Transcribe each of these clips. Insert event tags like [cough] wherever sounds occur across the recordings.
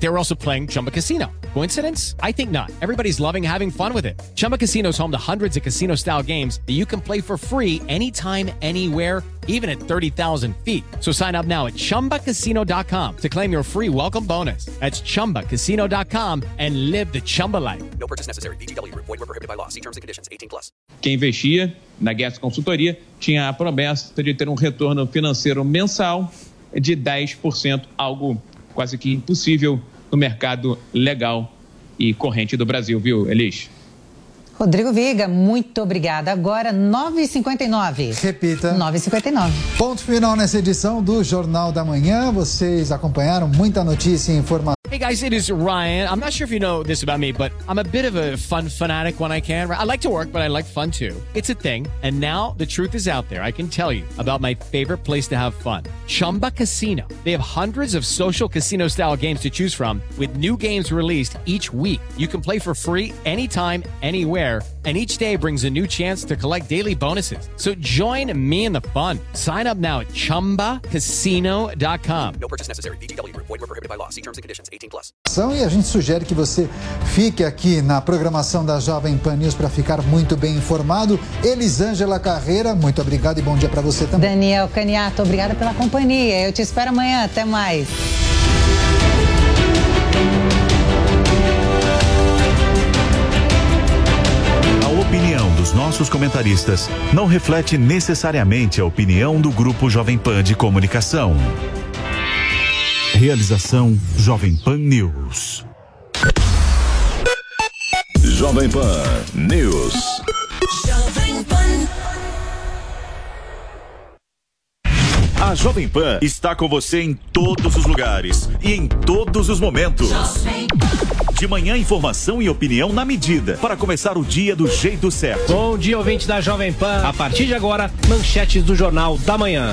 They were also playing Chumba Casino. Coincidence? I think not. Everybody's loving having fun with it. Chumba Casino is home to hundreds of casino style games that you can play for free anytime, anywhere, even at 30,000 feet. So sign up now at chumbacasino.com to claim your free welcome bonus. That's chumbacasino.com and live the Chumba life. No purchase necessary. VGW Group. Void were prohibited by law. See terms and conditions. 18 plus. Quem investia na Guedes Consultoria tinha a promessa de ter um retorno financeiro mensal de 10%, algo quase que impossível no mercado legal e corrente do Brasil, viu, Elis? Rodrigo Viga, muito obrigada. Agora, 9h59. Repita. 9h59. Ponto final nessa edição do Jornal da Manhã. Vocês acompanharam muita notícia e informação. Hey guys, it is Ryan. I'm not sure if you know this about me, but I'm a bit of a fun fanatic when I can. I like to work, but I like fun too. It's a thing. And now the truth is out there. I can tell you about my favorite place to have fun Chumba Casino. They have hundreds of social casino style games to choose from, with new games released each week. You can play for free anytime, anywhere, and each day brings a new chance to collect daily bonuses. So join me in the fun. Sign up now at chumbacasino.com. No purchase necessary. VGW Group. Void were prohibited by law. See terms and conditions. 18 plus. E a gente sugere que você fique aqui na programação da Jovem Pan News para ficar muito bem informado. Elisângela Carreira, muito obrigado e bom dia para você também. Daniel Caniato, obrigada pela companhia. Eu te espero amanhã. Até mais. Dos nossos comentaristas não reflete necessariamente a opinião do Grupo Jovem Pan de Comunicação. Realização Jovem Pan News. Jovem Pan News. A Jovem Pan está com você em todos os lugares e em todos os momentos. De manhã, informação e opinião na medida para começar o dia do jeito certo. Bom dia, ouvinte da Jovem Pan. A partir de agora, manchetes do Jornal da Manhã.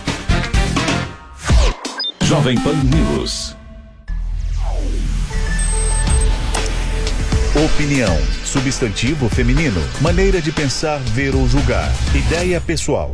Jovem Pan News. Opinião, substantivo feminino, maneira de pensar, ver ou julgar, ideia pessoal.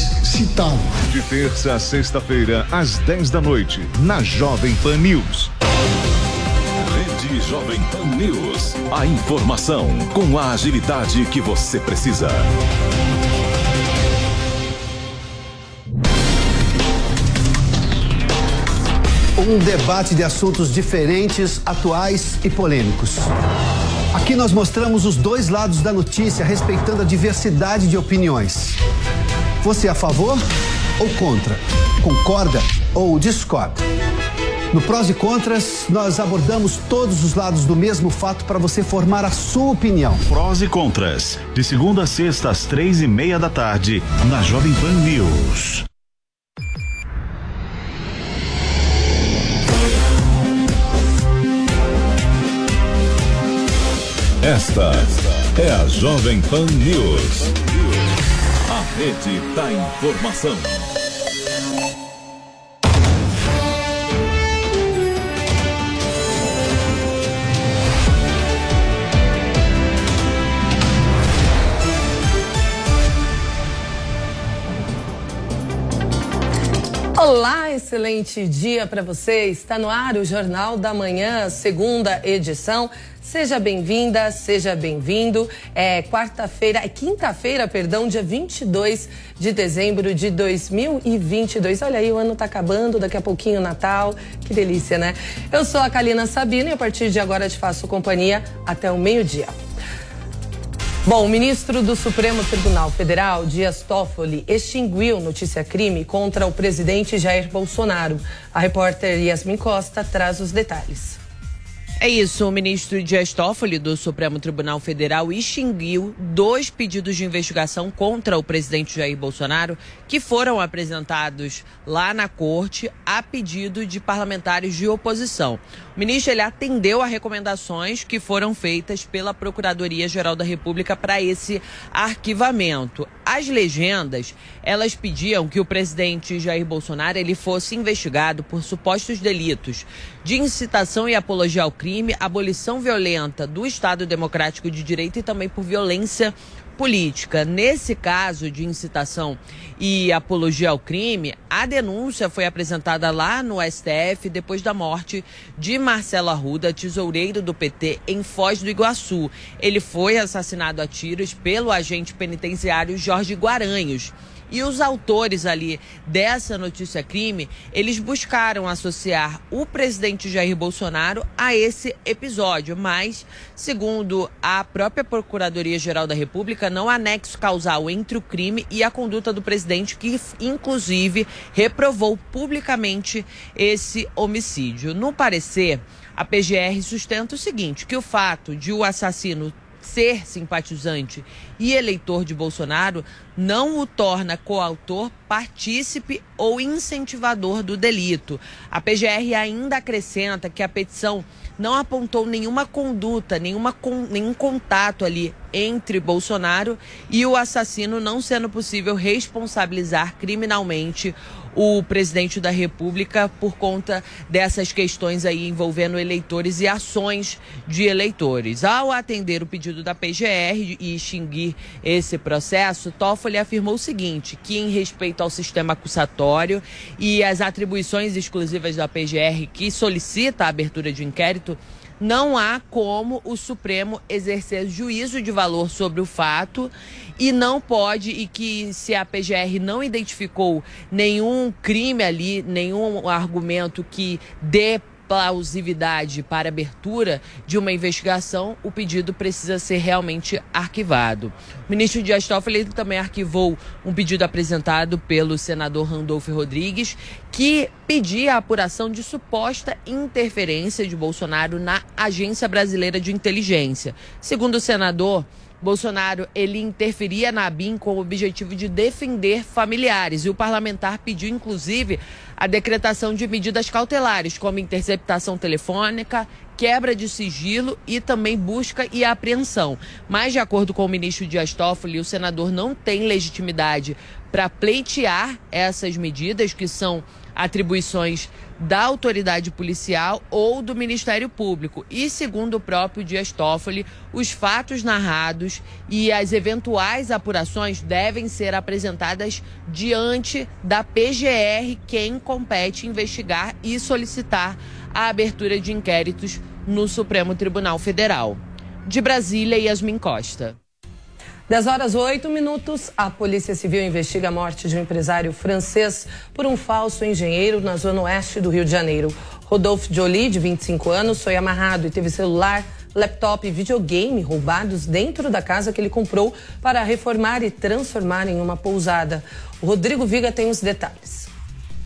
citado. De terça a sexta-feira, às 10 da noite, na Jovem Pan News. Rede Jovem Pan News. A informação com a agilidade que você precisa. Um debate de assuntos diferentes, atuais e polêmicos. Aqui nós mostramos os dois lados da notícia, respeitando a diversidade de opiniões. Você é a favor ou contra? Concorda ou discorda? No Prós e Contras, nós abordamos todos os lados do mesmo fato para você formar a sua opinião. Prós e Contras, de segunda a sexta às três e meia da tarde, na Jovem Pan News. Esta é a Jovem Pan News. Rede da informação. Olá, excelente dia para você. Está no ar o Jornal da Manhã, segunda edição. Seja bem-vinda, seja bem-vindo. É quarta-feira, é quinta-feira, perdão, dia 22 de dezembro de 2022. Olha aí, o ano tá acabando, daqui a pouquinho Natal. Que delícia, né? Eu sou a Kalina Sabina e a partir de agora te faço companhia até o meio-dia. Bom, o ministro do Supremo Tribunal Federal, Dias Toffoli, extinguiu notícia-crime contra o presidente Jair Bolsonaro. A repórter Yasmin Costa traz os detalhes. É isso, o ministro Dias Toffoli do Supremo Tribunal Federal extinguiu dois pedidos de investigação contra o presidente Jair Bolsonaro que foram apresentados lá na corte a pedido de parlamentares de oposição. O ministro ele atendeu a recomendações que foram feitas pela Procuradoria-Geral da República para esse arquivamento. As legendas, elas pediam que o presidente Jair Bolsonaro ele fosse investigado por supostos delitos de incitação e apologia ao crime, abolição violenta do Estado Democrático de Direito e também por violência política. Nesse caso de incitação e apologia ao crime, a denúncia foi apresentada lá no STF depois da morte de Marcelo Arruda, tesoureiro do PT, em Foz do Iguaçu. Ele foi assassinado a tiros pelo agente penitenciário Jorge Guaranhos. E os autores ali dessa notícia crime, eles buscaram associar o presidente Jair Bolsonaro a esse episódio, mas, segundo a própria Procuradoria-Geral da República, não há nexo causal entre o crime e a conduta do presidente, que inclusive reprovou publicamente esse homicídio. No parecer, a PGR sustenta o seguinte: que o fato de o assassino ser simpatizante e eleitor de Bolsonaro não o torna coautor, partícipe ou incentivador do delito. A PGR ainda acrescenta que a petição não apontou nenhuma conduta, nenhuma, nenhum contato ali entre Bolsonaro e o assassino, não sendo possível responsabilizar criminalmente o presidente da República por conta dessas questões aí envolvendo eleitores e ações de eleitores. Ao atender o pedido da PGR e extinguir esse processo, Toffoli afirmou o seguinte, que em respeito ao sistema acusatório e as atribuições exclusivas da PGR que solicita a abertura de inquérito, não há como o Supremo exercer juízo de valor sobre o fato e não pode, e que se a PGR não identificou nenhum crime ali, nenhum argumento que dê plausibilidade para abertura de uma investigação, o pedido precisa ser realmente arquivado. O ministro Dias Toffoli também arquivou um pedido apresentado pelo senador Randolfo Rodrigues, que pedia a apuração de suposta interferência de Bolsonaro na Agência Brasileira de Inteligência. Segundo o senador, Bolsonaro ele interferia na ABIN com o objetivo de defender familiares e o parlamentar pediu inclusive a decretação de medidas cautelares como interceptação telefônica, quebra de sigilo e também busca e apreensão. Mas de acordo com o ministro Dias Toffoli, o senador não tem legitimidade para pleitear essas medidas que são atribuições da autoridade policial ou do Ministério Público. E, segundo o próprio Dias Toffoli, os fatos narrados e as eventuais apurações devem ser apresentadas diante da PGR, quem compete investigar e solicitar a abertura de inquéritos no Supremo Tribunal Federal. De Brasília, Yasmin Costa. 10 horas 8 minutos, a Polícia Civil investiga a morte de um empresário francês por um falso engenheiro na zona oeste do Rio de Janeiro. Rodolphe Joly, de 25 anos, foi amarrado e teve celular, laptop e videogame roubados dentro da casa que ele comprou para reformar e transformar em uma pousada. O Rodrigo Viga tem os detalhes.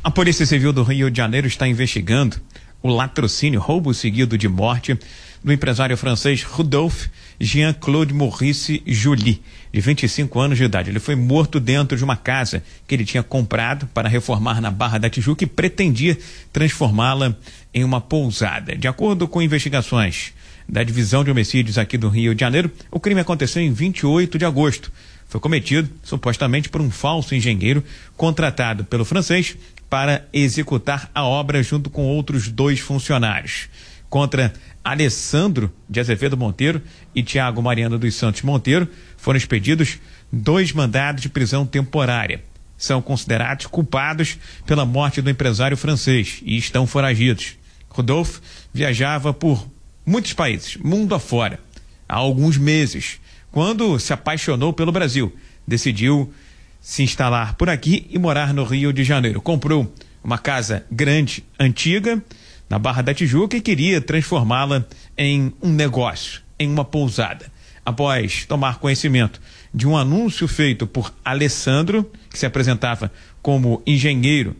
A Polícia Civil do Rio de Janeiro está investigando o latrocínio, roubo seguido de morte do empresário francês Rodolphe Jean-Claude Maurice Joly, de 25 anos de idade. Ele foi morto dentro de uma casa que ele tinha comprado para reformar na Barra da Tijuca e pretendia transformá-la em uma pousada. De acordo com investigações da Divisão de Homicídios aqui do Rio de Janeiro, o crime aconteceu em 28 de agosto. Foi cometido supostamente por um falso engenheiro contratado pelo francês para executar a obra junto com outros dois funcionários. Contra Alessandro de Azevedo Monteiro e Tiago Mariano dos Santos Monteiro foram expedidos dois mandados de prisão temporária. São considerados culpados pela morte do empresário francês e estão foragidos. Rodolfo viajava por muitos países, mundo afora, há alguns meses, quando se apaixonou pelo Brasil. Decidiu se instalar por aqui e morar no Rio de Janeiro. Comprou uma casa grande, antiga, na Barra da Tijuca e queria transformá-la em um negócio, em uma pousada. Após tomar conhecimento de um anúncio feito por Alessandro, que se apresentava como engenheiro,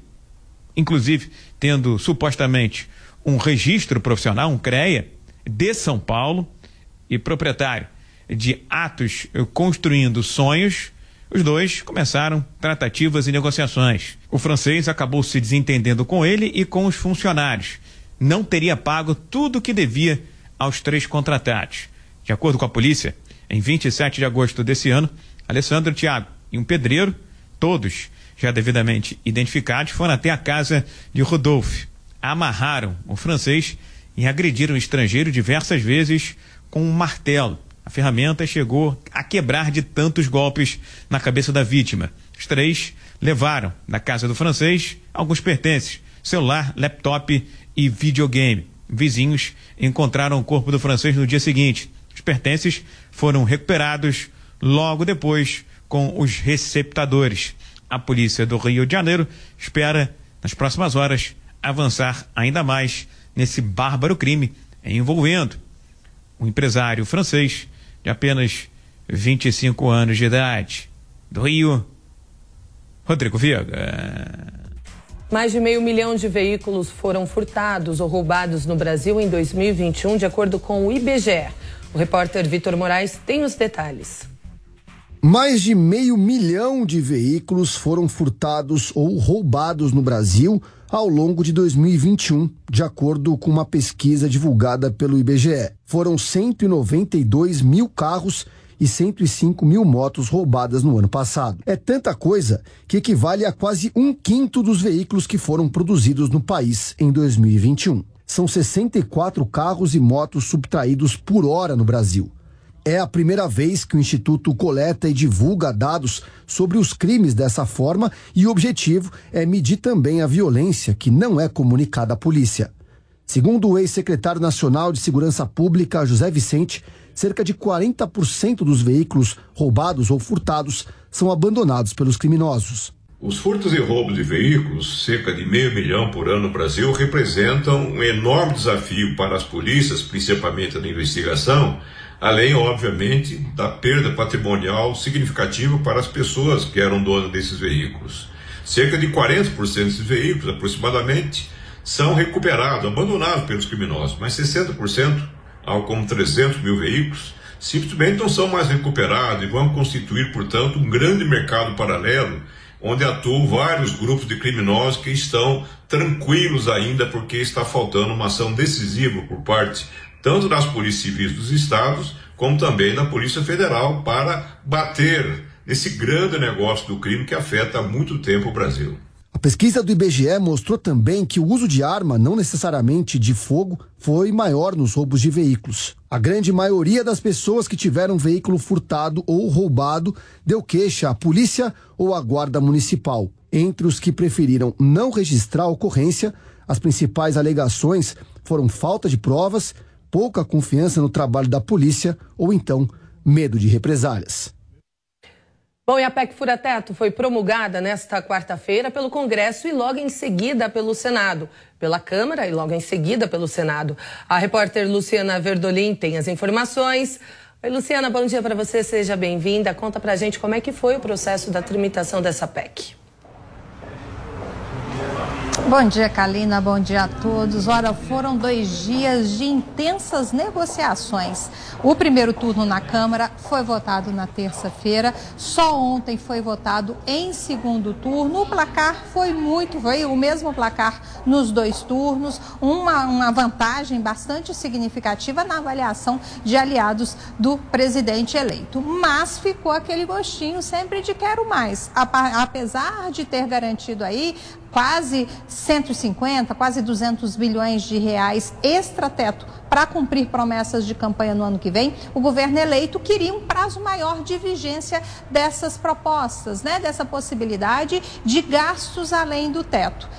inclusive tendo supostamente um registro profissional, um CREA, de São Paulo e proprietário de Atos Construindo Sonhos, os dois começaram tratativas e negociações. O francês acabou se desentendendo com ele e com os funcionários. Não teria pago tudo o que devia aos três contratados. De acordo com a polícia, em 27 de agosto desse ano, Alessandro Tiago e um pedreiro, todos já devidamente identificados, foram até a casa de Rodolphe. Amarraram o francês e agrediram o estrangeiro diversas vezes com um martelo. A ferramenta chegou a quebrar de tantos golpes na cabeça da vítima. Os três levaram da casa do francês alguns pertences: celular, laptop e videogame. Vizinhos encontraram o corpo do francês no dia seguinte. Os pertences foram recuperados logo depois com os receptadores. A polícia do Rio de Janeiro espera, nas próximas horas, avançar ainda mais nesse bárbaro crime envolvendo um empresário francês de apenas 25 anos de idade. Do Rio, Rodrigo Viega. Mais de meio milhão de veículos foram furtados ou roubados no Brasil em 2021, de acordo com o IBGE. O repórter Vitor Moraes tem os detalhes. Mais de meio milhão de veículos foram furtados ou roubados no Brasil ao longo de 2021, de acordo com uma pesquisa divulgada pelo IBGE. Foram 192 mil carros e 105 mil motos roubadas no ano passado. É tanta coisa que equivale a quase um quinto dos veículos que foram produzidos no país em 2021. São 64 carros e motos subtraídos por hora no Brasil. É a primeira vez que o Instituto coleta e divulga dados sobre os crimes dessa forma e o objetivo é medir também a violência que não é comunicada à polícia. Segundo o ex-secretário nacional de Segurança Pública, José Vicente, cerca de 40% dos veículos roubados ou furtados são abandonados pelos criminosos. Os furtos e roubos de veículos, cerca de meio milhão por ano no Brasil, representam um enorme desafio para as polícias, principalmente na investigação, além, obviamente, da perda patrimonial significativa para as pessoas que eram donas desses veículos. Cerca de 40% desses veículos, aproximadamente, são recuperados, abandonados pelos criminosos, mas 60%, algo como 300 mil veículos, simplesmente não são mais recuperados e vão constituir, portanto, um grande mercado paralelo onde atuam vários grupos de criminosos que estão tranquilos ainda porque está faltando uma ação decisiva por parte tanto das polícias civis dos estados como também da Polícia Federal para bater nesse grande negócio do crime que afeta há muito tempo o Brasil. A pesquisa do IBGE mostrou também que o uso de arma, não necessariamente de fogo, foi maior nos roubos de veículos. A grande maioria das pessoas que tiveram veículo furtado ou roubado deu queixa à polícia ou à guarda municipal. Entre os que preferiram não registrar a ocorrência, as principais alegações foram falta de provas, pouca confiança no trabalho da polícia ou então medo de represálias. Bom, e a PEC Fura Teto foi promulgada nesta quarta-feira pelo Congresso e logo em seguida pelo Senado. Pela Câmara e logo em seguida pelo Senado. A repórter Luciana Verdolim tem as informações. Oi, Luciana, bom dia para você, seja bem-vinda. Conta pra gente como é que foi o processo da tramitação dessa PEC. Bom dia, Kalina. Bom dia a todos. Ora, foram dois dias de intensas negociações. O primeiro turno na Câmara foi votado na terça-feira. Só ontem foi votado em segundo turno. O placar foi muito, foi o mesmo placar nos dois turnos. Uma, uma vantagem bastante significativa na avaliação de aliados do presidente eleito. Mas ficou aquele gostinho sempre de quero mais. Apesar de ter garantido aí quase 150, quase 200 bilhões de reais extrateto para cumprir promessas de campanha no ano que vem, o governo eleito queria um prazo maior de vigência dessas propostas, né? dessa possibilidade de gastos além do teto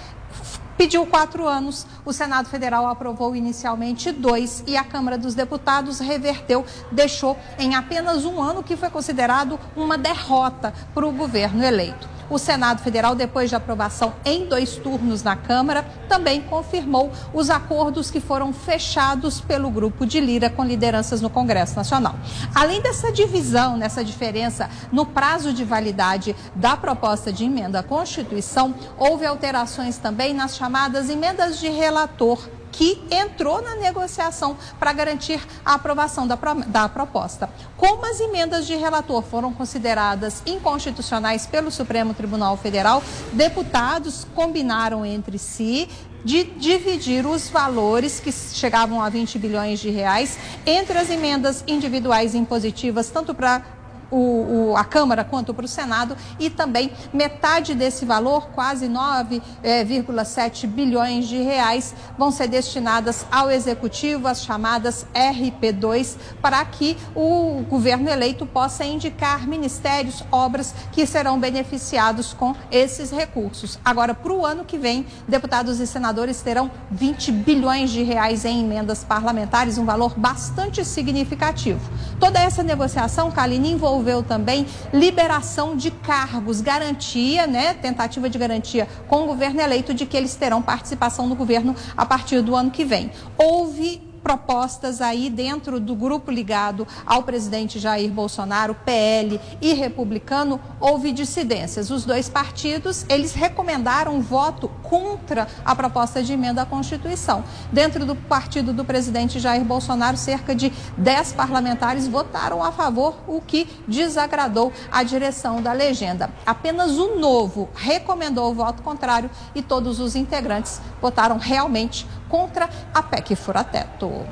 pediu quatro anos. O Senado Federal aprovou inicialmente dois e a Câmara dos Deputados reverteu, deixou em apenas um ano, que foi considerado uma derrota para o governo eleito. O Senado Federal, depois de aprovação em dois turnos na Câmara, também confirmou os acordos que foram fechados pelo grupo de Lira com lideranças no Congresso Nacional. Além dessa divisão, nessa diferença no prazo de validade da proposta de emenda à Constituição, houve alterações também nas chamadas emendas de relator que entrou na negociação para garantir a aprovação da, da proposta. Como as emendas de relator foram consideradas inconstitucionais pelo Supremo Tribunal Federal, deputados combinaram entre si de dividir os valores que chegavam a 20 bilhões de reais entre as emendas individuais impositivas, tanto para o, o, a Câmara quanto para o Senado e também metade desse valor, quase 9,7 é, bilhões de reais, vão ser destinadas ao Executivo, as chamadas RP2, para que o governo eleito possa indicar ministérios, obras que serão beneficiados com esses recursos. Agora, para o ano que vem, deputados e senadores terão 20 bilhões de reais em emendas parlamentares, um valor bastante significativo. Toda essa negociação, Kaline, envolveu envolveu também liberação de cargos, garantia, né, tentativa de garantia com o governo eleito de que eles terão participação no governo a partir do ano que vem. Houve propostas aí dentro do grupo ligado ao presidente Jair Bolsonaro, PL e republicano, houve dissidências. Os dois partidos, eles recomendaram voto contra a proposta de emenda à Constituição. Dentro do partido do presidente Jair Bolsonaro, cerca de 10 parlamentares votaram a favor, o que desagradou a direção da legenda. Apenas o novo recomendou o voto contrário e todos os integrantes votaram realmente contra a PEC Furateto.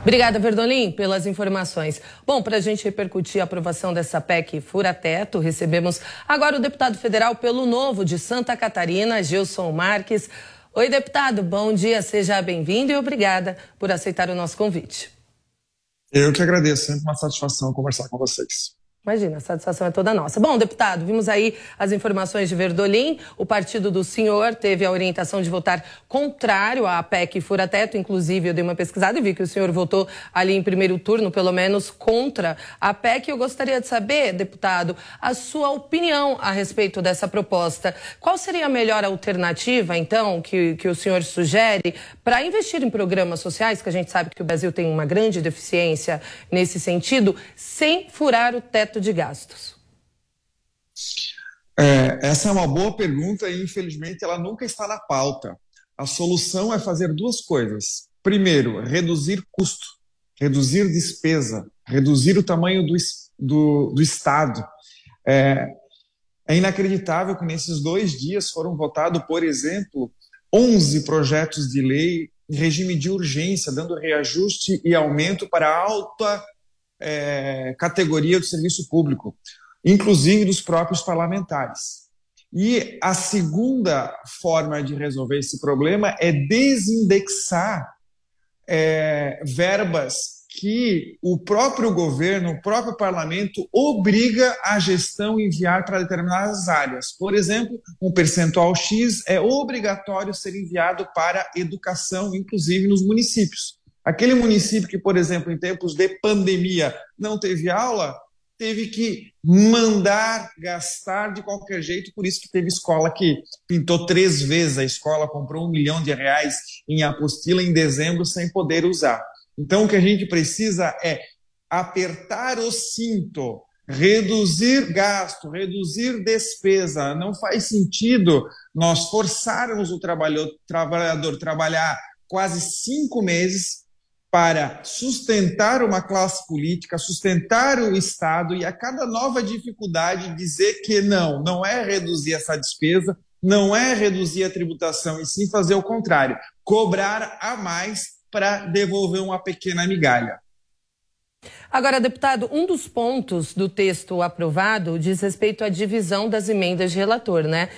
Obrigada, Verdolim, pelas informações. Bom, para a gente repercutir a aprovação dessa PEC Furateto, recebemos agora o deputado federal pelo Novo de Santa Catarina, Gilson Marques. Oi, deputado, bom dia, seja bem-vindo e obrigada por aceitar o nosso convite. Eu que agradeço, sempre uma satisfação conversar com vocês. Imagina, a satisfação é toda nossa. Bom, deputado, vimos aí as informações de Verdolim. O partido do senhor teve a orientação de votar contrário à PEC fura-teto. Inclusive, eu dei uma pesquisada e vi que o senhor votou ali em primeiro turno, pelo menos, contra a PEC. Eu gostaria de saber, deputado, a sua opinião a respeito dessa proposta. Qual seria a melhor alternativa, então, que, que o senhor sugere para investir em programas sociais, que a gente sabe que o Brasil tem uma grande deficiência nesse sentido, sem furar o teto teto de gastos? É, essa é uma boa pergunta e, infelizmente, ela nunca está na pauta. A solução é fazer duas coisas. Primeiro, reduzir custo, reduzir despesa, reduzir o tamanho do, do, do Estado. É, é inacreditável que nesses dois dias foram votados, por exemplo, 11 projetos de lei em regime de urgência, dando reajuste e aumento para alta é, categoria do serviço público, inclusive dos próprios parlamentares. E a segunda forma de resolver esse problema é desindexar é, verbas que o próprio governo, o próprio parlamento obriga a gestão enviar para determinadas áreas. Por exemplo, um percentual X é obrigatório ser enviado para educação, inclusive nos municípios. Aquele município que, por exemplo, em tempos de pandemia não teve aula, teve que mandar gastar de qualquer jeito, por isso que teve escola que pintou três vezes a escola, comprou um milhão de reais em apostila em dezembro sem poder usar. Então, o que a gente precisa é apertar o cinto reduzir gasto, reduzir despesa. Não faz sentido nós forçarmos o trabalhador, trabalhar quase cinco meses para sustentar uma classe política, sustentar o Estado e a cada nova dificuldade dizer que não, não é reduzir essa despesa, não é reduzir a tributação, e sim fazer o contrário, cobrar a mais para devolver uma pequena migalha. Agora, deputado, um dos pontos do texto aprovado diz respeito à divisão das emendas de relator, né?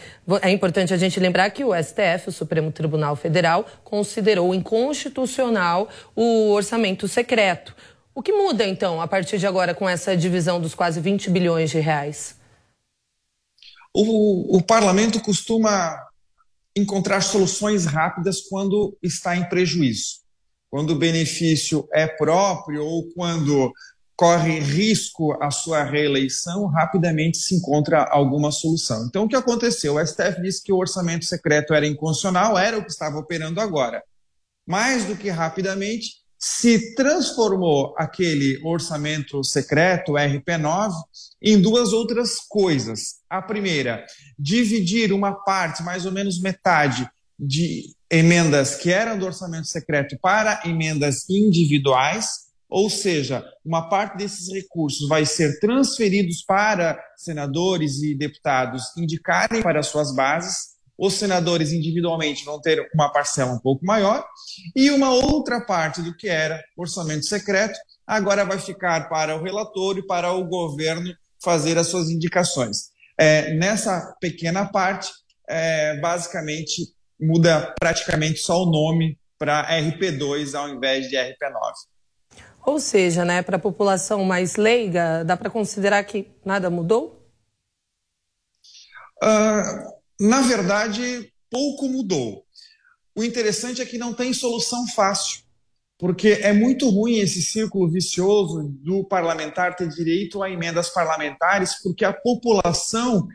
É importante a gente lembrar que o STF, o Supremo Tribunal Federal, considerou inconstitucional o orçamento secreto. O que muda, então, a partir de agora, com essa divisão dos quase 20 bilhões de reais? O, o parlamento costuma encontrar soluções rápidas quando está em prejuízo quando o benefício é próprio ou quando corre risco a sua reeleição, rapidamente se encontra alguma solução. Então, o que aconteceu? O STF disse que o orçamento secreto era inconstitucional, era o que estava operando agora. Mais do que rapidamente, se transformou aquele orçamento secreto, RP9, em duas outras coisas. A primeira, dividir uma parte, mais ou menos metade, de emendas que eram do orçamento secreto para emendas individuais, ou seja, uma parte desses recursos vai ser transferidos para senadores e deputados indicarem para suas bases. Os senadores individualmente vão ter uma parcela um pouco maior, e uma outra parte do que era orçamento secreto agora vai ficar para o relator e para o governo fazer as suas indicações. É, nessa pequena parte, é, basicamente, muda praticamente só o nome para RP2 ao invés de RP9. Ou seja, né, para a população mais leiga, dá para considerar que nada mudou? Uh, na verdade, pouco mudou. O interessante é que não tem solução fácil, porque é muito ruim esse círculo vicioso do parlamentar ter direito a emendas parlamentares, porque a população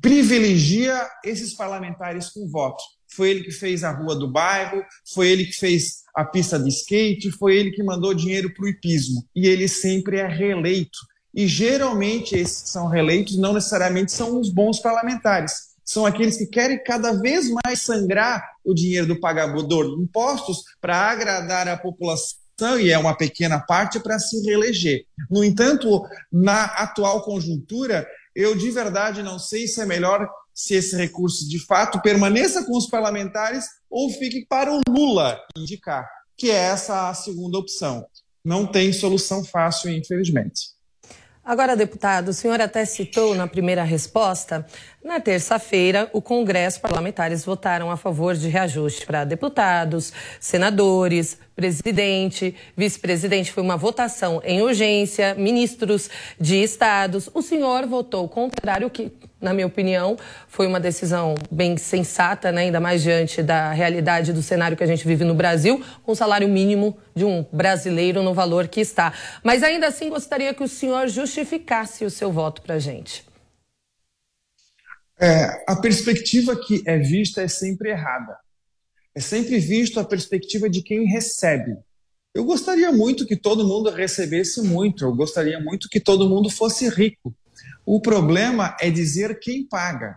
privilegia esses parlamentares com voto foi ele que fez a rua do bairro, foi ele que fez a pista de skate, foi ele que mandou dinheiro para o hipismo. E ele sempre é reeleito. E geralmente esses que são reeleitos não necessariamente são os bons parlamentares. São aqueles que querem cada vez mais sangrar o dinheiro do pagador de impostos para agradar a população e é uma pequena parte para se reeleger. No entanto, na atual conjuntura, eu de verdade não sei se é melhor se esse recurso de fato permaneça com os parlamentares ou fique para o Lula indicar, que é essa a segunda opção. Não tem solução fácil, infelizmente. Agora, deputado, o senhor até citou na primeira resposta, na terça-feira, o Congresso parlamentares votaram a favor de reajuste para deputados, senadores, presidente, vice-presidente. Foi uma votação em urgência, ministros de estados. O senhor votou contrário, que, na minha opinião, foi uma decisão bem sensata, né? ainda mais diante da realidade do cenário que a gente vive no Brasil, com o salário mínimo de um brasileiro no valor que está. Mas ainda assim, gostaria que o senhor justificasse o seu voto para a gente. É, a perspectiva que é vista é sempre errada é sempre visto a perspectiva de quem recebe. Eu gostaria muito que todo mundo recebesse muito, eu gostaria muito que todo mundo fosse rico. O problema é dizer quem paga.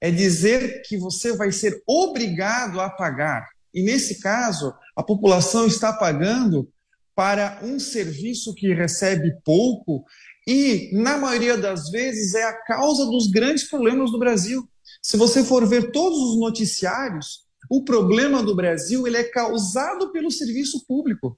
É dizer que você vai ser obrigado a pagar. E nesse caso, a população está pagando para um serviço que recebe pouco e, na maioria das vezes, é a causa dos grandes problemas do Brasil. Se você for ver todos os noticiários, o problema do Brasil ele é causado pelo serviço público.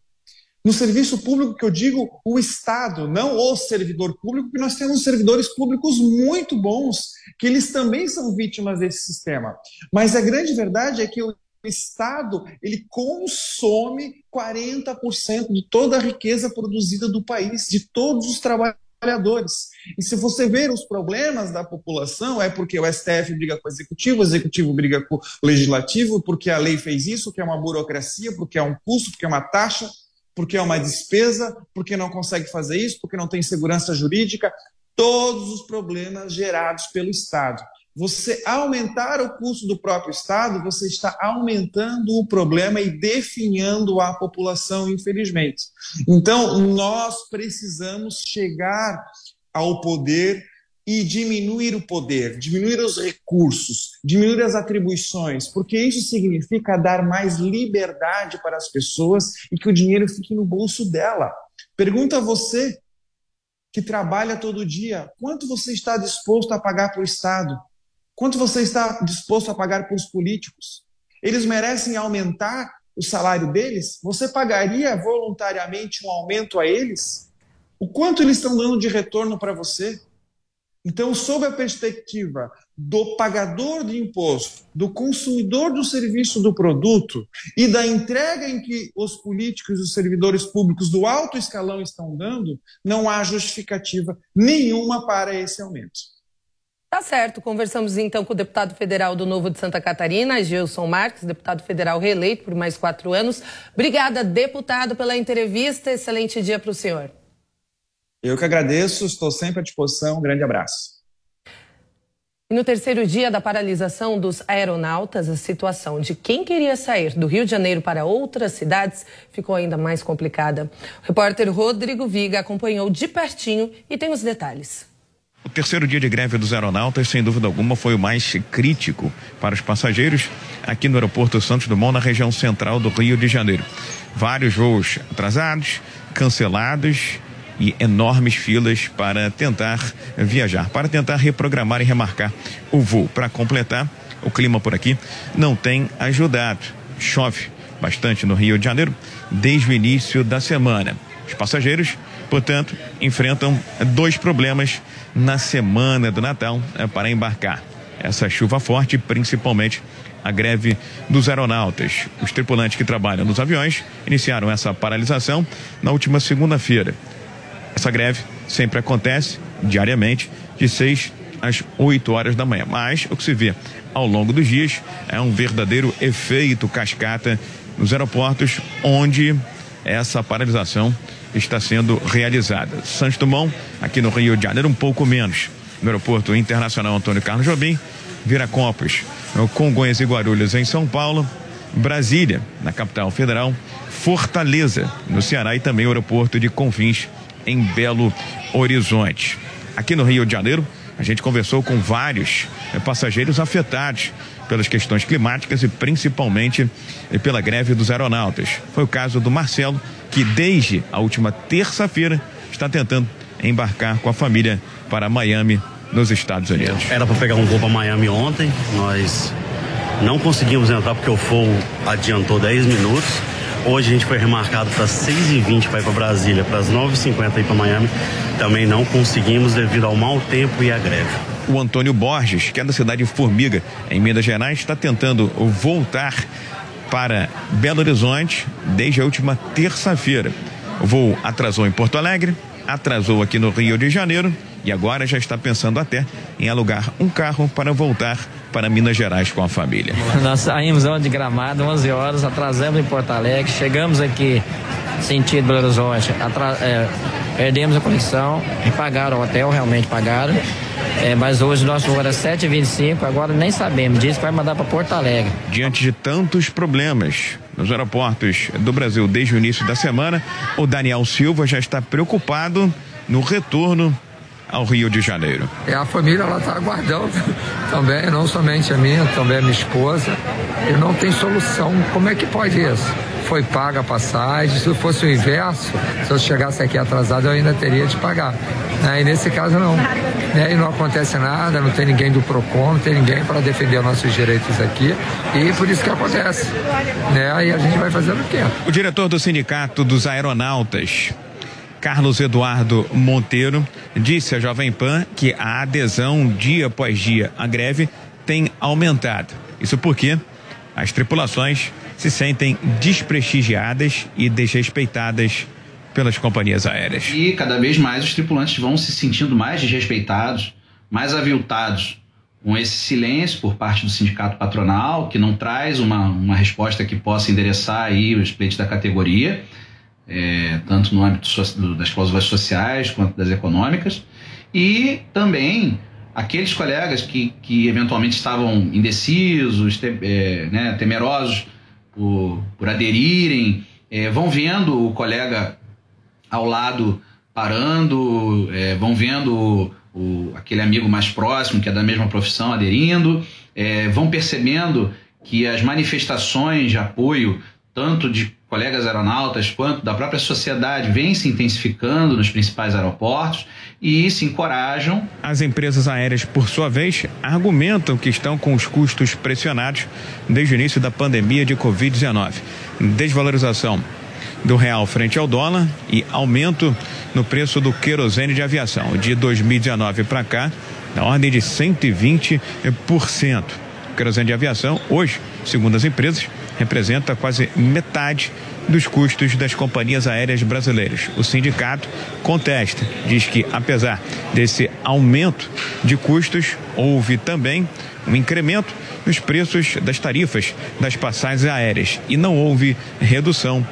No serviço público que eu digo o Estado, não o servidor público, porque nós temos servidores públicos muito bons, que eles também são vítimas desse sistema. Mas a grande verdade é que o Estado ele consome 40% de toda a riqueza produzida do país, de todos os trabalhadores. E se você ver os problemas da população, é porque o STF briga com o executivo, o executivo briga com o legislativo, porque a lei fez isso, que é uma burocracia, porque é um custo, porque é uma taxa, porque é uma despesa, porque não consegue fazer isso, porque não tem segurança jurídica. Todos os problemas gerados pelo Estado. Você aumentar o custo do próprio Estado, você está aumentando o problema e definhando a população, infelizmente. Então, nós precisamos chegar ao poder e diminuir o poder, diminuir os recursos, diminuir as atribuições, porque isso significa dar mais liberdade para as pessoas e que o dinheiro fique no bolso dela. Pergunta a você que trabalha todo dia, quanto você está disposto a pagar para o Estado? Quanto você está disposto a pagar para os políticos? Eles merecem aumentar o salário deles? Você pagaria voluntariamente um aumento a eles? O quanto eles estão dando de retorno para você? Então, sob a perspectiva do pagador de imposto, do consumidor do serviço do produto e da entrega em que os políticos e os servidores públicos do alto escalão estão dando, não há justificativa nenhuma para esse aumento. Tá certo. Conversamos então com o deputado federal do Novo de Santa Catarina, Gilson Marques, deputado federal reeleito por mais quatro anos. Obrigada, deputado, pela entrevista. Excelente dia para o senhor. Eu que agradeço, estou sempre à disposição. Um grande abraço. E no terceiro dia da paralisação dos aeronautas, a situação de quem queria sair do Rio de Janeiro para outras cidades ficou ainda mais complicada. O repórter Rodrigo Viga acompanhou de pertinho e tem os detalhes. O terceiro dia de greve dos aeronautas, sem dúvida alguma, foi o mais crítico para os passageiros aqui no aeroporto Santos Dumont, na região central do Rio de Janeiro. Vários voos atrasados, cancelados e enormes filas para tentar viajar, para tentar reprogramar e remarcar o voo. Para completar, o clima por aqui não tem ajudado. Chove bastante no Rio de Janeiro desde o início da semana. Os passageiros, portanto, enfrentam dois problemas na semana do Natal eh, para embarcar. Essa chuva forte, principalmente a greve dos aeronautas. Os tripulantes que trabalham nos aviões iniciaram essa paralisação na última segunda-feira. Essa greve sempre acontece diariamente de 6 às 8 horas da manhã. Mas o que se vê ao longo dos dias é um verdadeiro efeito cascata nos aeroportos onde essa paralisação está sendo realizada. Santos Dumont, aqui no Rio de Janeiro, um pouco menos. No Aeroporto Internacional Antônio Carlos Jobim, Viracopos, Congonhas e Guarulhos em São Paulo, Brasília, na capital federal, Fortaleza, no Ceará e também o aeroporto de Confins, em Belo Horizonte. Aqui no Rio de Janeiro, a gente conversou com vários eh, passageiros afetados pelas questões climáticas e principalmente eh, pela greve dos aeronautas. Foi o caso do Marcelo, que desde a última terça-feira está tentando embarcar com a família para Miami, nos Estados Unidos. Era para pegar um voo para Miami ontem, nós não conseguimos entrar porque o voo adiantou 10 minutos. Hoje a gente foi remarcado para 6h20 para ir para Brasília, para as 9h50 ir para Miami. Também não conseguimos devido ao mau tempo e à greve. O Antônio Borges, que é da cidade de Formiga, em Minas Gerais, está tentando voltar para Belo Horizonte desde a última terça-feira. O voo atrasou em Porto Alegre, atrasou aqui no Rio de Janeiro e agora já está pensando até em alugar um carro para voltar para Minas Gerais com a família. Nós saímos de Gramado, 11 horas, atrasamos em Porto Alegre, chegamos aqui sentido Belo Horizonte, é, perdemos a conexão, pagaram o hotel, realmente pagaram. É, mas hoje nosso voo era 7h25, agora nem sabemos, que vai mandar para Porto Alegre. Diante de tantos problemas nos aeroportos do Brasil desde o início da semana, o Daniel Silva já está preocupado no retorno ao Rio de Janeiro. E a família ela está aguardando [laughs] também, não somente a minha, também a minha esposa. E não tem solução. Como é que pode isso? Foi paga a passagem. Se fosse o inverso, se eu chegasse aqui atrasado, eu ainda teria de pagar. Né? E nesse caso não. Né? E não acontece nada, não tem ninguém do PROCON, não tem ninguém para defender nossos direitos aqui. E por isso que acontece. Né? E a gente vai fazendo o quê? O diretor do Sindicato dos Aeronautas, Carlos Eduardo Monteiro, disse à Jovem Pan que a adesão dia após dia à greve tem aumentado. Isso porque as tripulações se sentem desprestigiadas e desrespeitadas pelas companhias aéreas. E cada vez mais os tripulantes vão se sentindo mais desrespeitados, mais aviltados com esse silêncio por parte do sindicato patronal, que não traz uma, uma resposta que possa endereçar aí os pleitos da categoria é, tanto no âmbito das cláusulas sociais quanto das econômicas, e também aqueles colegas que, que eventualmente estavam indecisos, te, é, né, temerosos por, por aderirem, é, vão vendo o colega ao lado parando, é, vão vendo o, o, aquele amigo mais próximo, que é da mesma profissão, aderindo, é, vão percebendo que as manifestações de apoio, tanto de colegas aeronautas quanto da própria sociedade, vêm se intensificando nos principais aeroportos e se encorajam. As empresas aéreas, por sua vez, argumentam que estão com os custos pressionados desde o início da pandemia de Covid-19. Desvalorização do real frente ao dólar e aumento no preço do querosene de aviação. De 2019 para cá, na ordem de 120%. O querosene de aviação, hoje, segundo as empresas, representa quase metade dos custos das companhias aéreas brasileiras. O sindicato contesta, diz que apesar desse aumento de custos, houve também um incremento nos preços das tarifas das passagens aéreas e não houve redução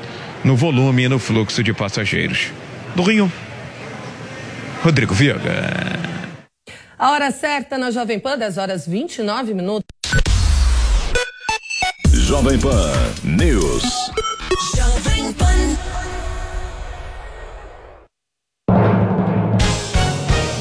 no volume e no fluxo de passageiros. Do Rio, Rodrigo Viega. A hora certa na Jovem Pan, 10 horas 29 minutos. Jovem Pan News. Jovem Pan.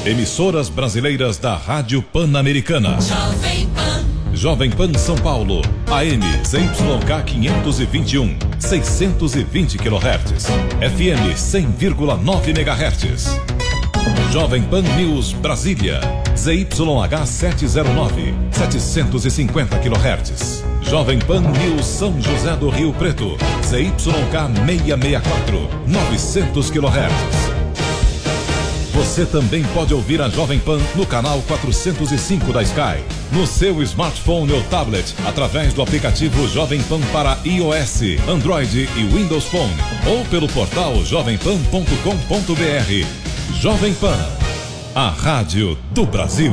Emissoras brasileiras da Rádio Pan-Americana. Jovem Pan. Jovem Pan São Paulo, AM ZYK 521, 620 kHz. FM 100,9 MHz. Jovem Pan News Brasília, ZYH 709, 750 kHz. Jovem Pan News São José do Rio Preto, ZYK 664, 900 kHz. Você também pode ouvir a Jovem Pan no canal 405 da Sky, no seu smartphone ou tablet, através do aplicativo Jovem Pan para iOS, Android e Windows Phone, ou pelo portal jovempan.com.br. Jovem Pan, a rádio do Brasil.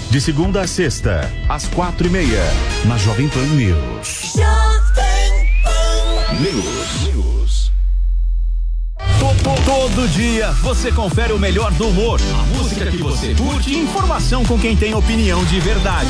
De segunda a sexta, às quatro e meia, na Jovem Pan News. Jovem Pan. News. News. Todo dia você confere o melhor do humor, a música que você curte e informação com quem tem opinião de verdade.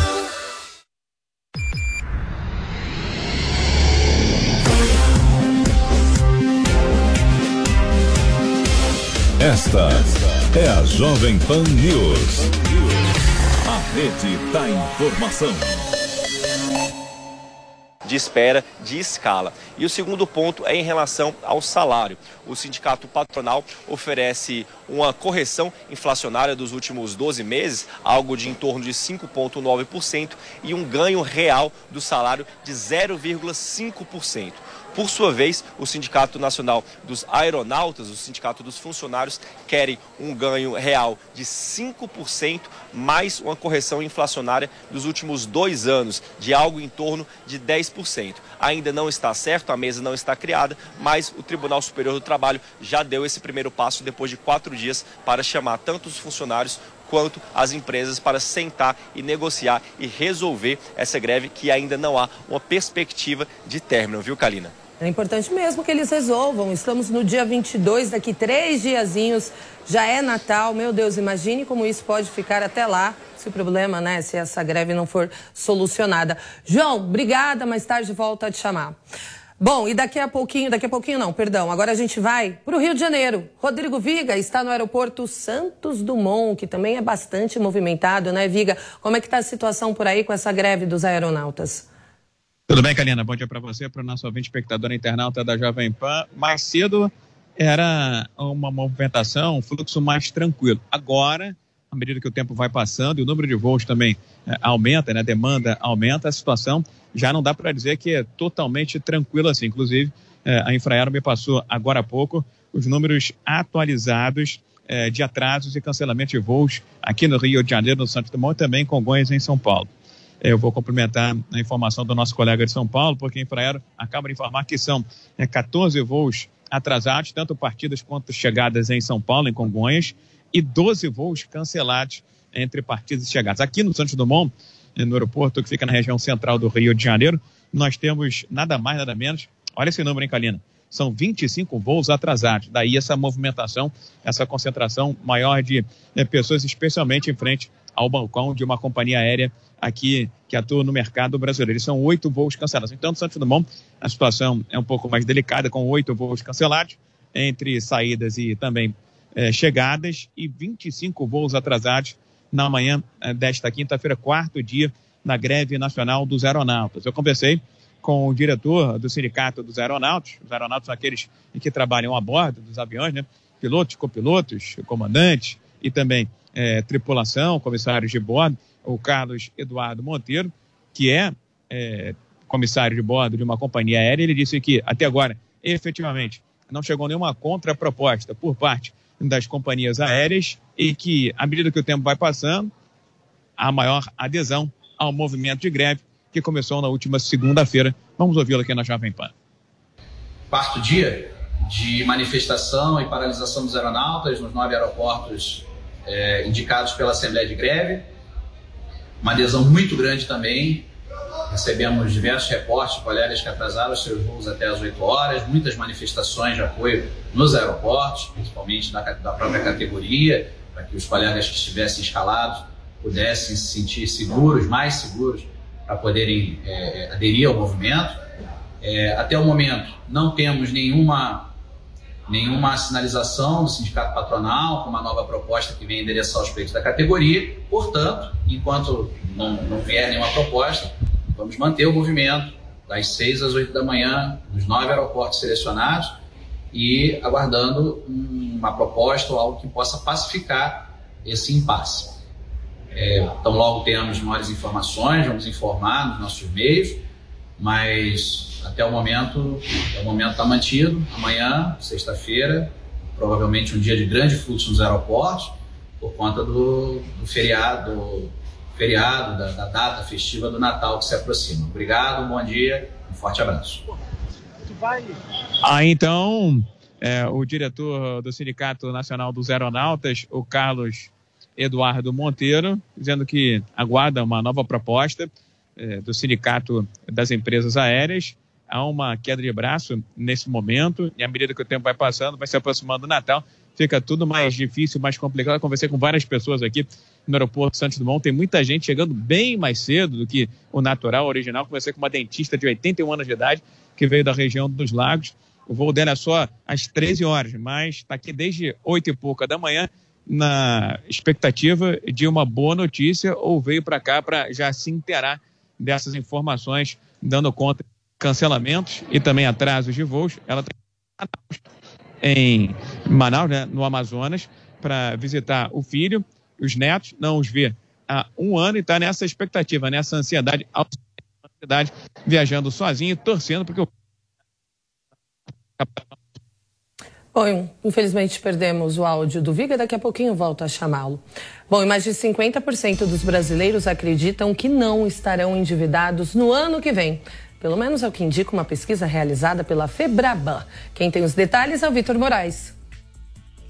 Esta é a Jovem Pan News. A rede da informação. de espera, de escala. E o segundo ponto é em relação ao salário. O sindicato patronal oferece uma correção inflacionária dos últimos 12 meses, algo de em torno de 5,9%, e um ganho real do salário de 0,5%. Por sua vez, o Sindicato Nacional dos Aeronautas, o Sindicato dos Funcionários, querem um ganho real de 5%, mais uma correção inflacionária dos últimos dois anos, de algo em torno de 10%. Ainda não está certo, a mesa não está criada, mas o Tribunal Superior do Trabalho já deu esse primeiro passo depois de quatro dias para chamar tanto os funcionários quanto as empresas para sentar e negociar e resolver essa greve que ainda não há uma perspectiva de término, viu, Kalina? É importante mesmo que eles resolvam. Estamos no dia 22, daqui três diazinhos, já é Natal. Meu Deus, imagine como isso pode ficar até lá, se o problema, né, se essa greve não for solucionada. João, obrigada, mais tarde volto a te chamar. Bom, e daqui a pouquinho, daqui a pouquinho não, perdão, agora a gente vai para o Rio de Janeiro. Rodrigo Viga está no aeroporto Santos Dumont, que também é bastante movimentado, né, Viga? Como é que está a situação por aí com essa greve dos aeronautas? Tudo bem, Kalina? Bom dia para você, para o nosso ouvinte espectador internauta da Jovem Pan. Mais cedo era uma movimentação, um fluxo mais tranquilo. Agora, à medida que o tempo vai passando e o número de voos também é, aumenta, né, a demanda aumenta, a situação já não dá para dizer que é totalmente tranquilo assim. Inclusive, é, a Infraero me passou agora há pouco os números atualizados é, de atrasos e cancelamento de voos aqui no Rio de Janeiro, no Santos Dumont e também em Congonhas, em São Paulo. Eu vou complementar a informação do nosso colega de São Paulo, porque a Infraero acaba de informar que são 14 voos atrasados, tanto partidas quanto chegadas em São Paulo, em Congonhas, e 12 voos cancelados entre partidas e chegadas. Aqui no Santos Dumont, no aeroporto que fica na região central do Rio de Janeiro, nós temos nada mais, nada menos. Olha esse número, hein, Kalina? São 25 voos atrasados. Daí essa movimentação, essa concentração maior de né, pessoas, especialmente em frente ao balcão de uma companhia aérea aqui que atua no mercado brasileiro. São oito voos cancelados. Então, no Santos Dumont, a situação é um pouco mais delicada, com oito voos cancelados, entre saídas e também eh, chegadas, e 25 voos atrasados na manhã eh, desta quinta-feira, quarto dia na greve nacional dos aeronautas. Eu conversei com o diretor do sindicato dos aeronautas, os aeronautas são aqueles que trabalham a bordo dos aviões, né? pilotos, copilotos, comandantes e também é, tripulação, comissários de bordo, o Carlos Eduardo Monteiro, que é, é comissário de bordo de uma companhia aérea, ele disse que até agora, efetivamente, não chegou nenhuma contraproposta por parte das companhias aéreas e que, à medida que o tempo vai passando, há maior adesão ao movimento de greve que começou na última segunda-feira. Vamos ouvi-lo aqui na Jovem Pan. Quarto dia de manifestação e paralisação dos aeronautas nos nove aeroportos é, indicados pela Assembleia de Greve. Uma adesão muito grande também. Recebemos diversos reportes de colegas que atrasaram seus voos até as 8 horas, muitas manifestações de apoio nos aeroportos, principalmente da, da própria categoria, para que os colegas que estivessem escalados pudessem se sentir seguros, mais seguros, para poderem é, aderir ao movimento. É, até o momento, não temos nenhuma, nenhuma sinalização do sindicato patronal com uma nova proposta que venha endereçar os pleitos da categoria. Portanto, enquanto não, não vier nenhuma proposta, vamos manter o movimento das 6 às 8 da manhã, nos nove aeroportos selecionados e aguardando uma proposta ou algo que possa pacificar esse impasse. É, então, logo tenhamos maiores informações, vamos informar nos nossos meios, mas até o momento, o momento está mantido. Amanhã, sexta-feira, provavelmente um dia de grande fluxo nos aeroportos, por conta do, do feriado, do feriado da, da, data festiva do Natal que se aproxima. Obrigado, um bom dia, um forte abraço. Ah, então, é, o diretor do Sindicato Nacional dos Aeronautas, o Carlos Eduardo Monteiro, dizendo que aguarda uma nova proposta do Sindicato das Empresas Aéreas. Há uma queda de braço nesse momento, e à medida que o tempo vai passando, vai se aproximando do Natal, fica tudo mais difícil, mais complicado. Eu conversei com várias pessoas aqui no aeroporto Santos Dumont, tem muita gente chegando bem mais cedo do que o natural, original. Conversei com uma dentista de 81 anos de idade, que veio da região dos Lagos. O voo dela é só às 13 horas, mas está aqui desde 8 e pouca da manhã na expectativa de uma boa notícia ou veio para cá para já se inteirar dessas informações, dando conta de cancelamentos e também atrasos de voos. Ela tem em Manaus, né, no Amazonas, para visitar o filho, os netos, não os vê há um ano e está nessa expectativa, nessa ansiedade, ansiedade, viajando sozinho, torcendo porque o Bom, infelizmente perdemos o áudio do Viga, daqui a pouquinho volto a chamá-lo. Bom, e mais de 50% dos brasileiros acreditam que não estarão endividados no ano que vem. Pelo menos é o que indica uma pesquisa realizada pela Febraban. Quem tem os detalhes é o Vitor Moraes.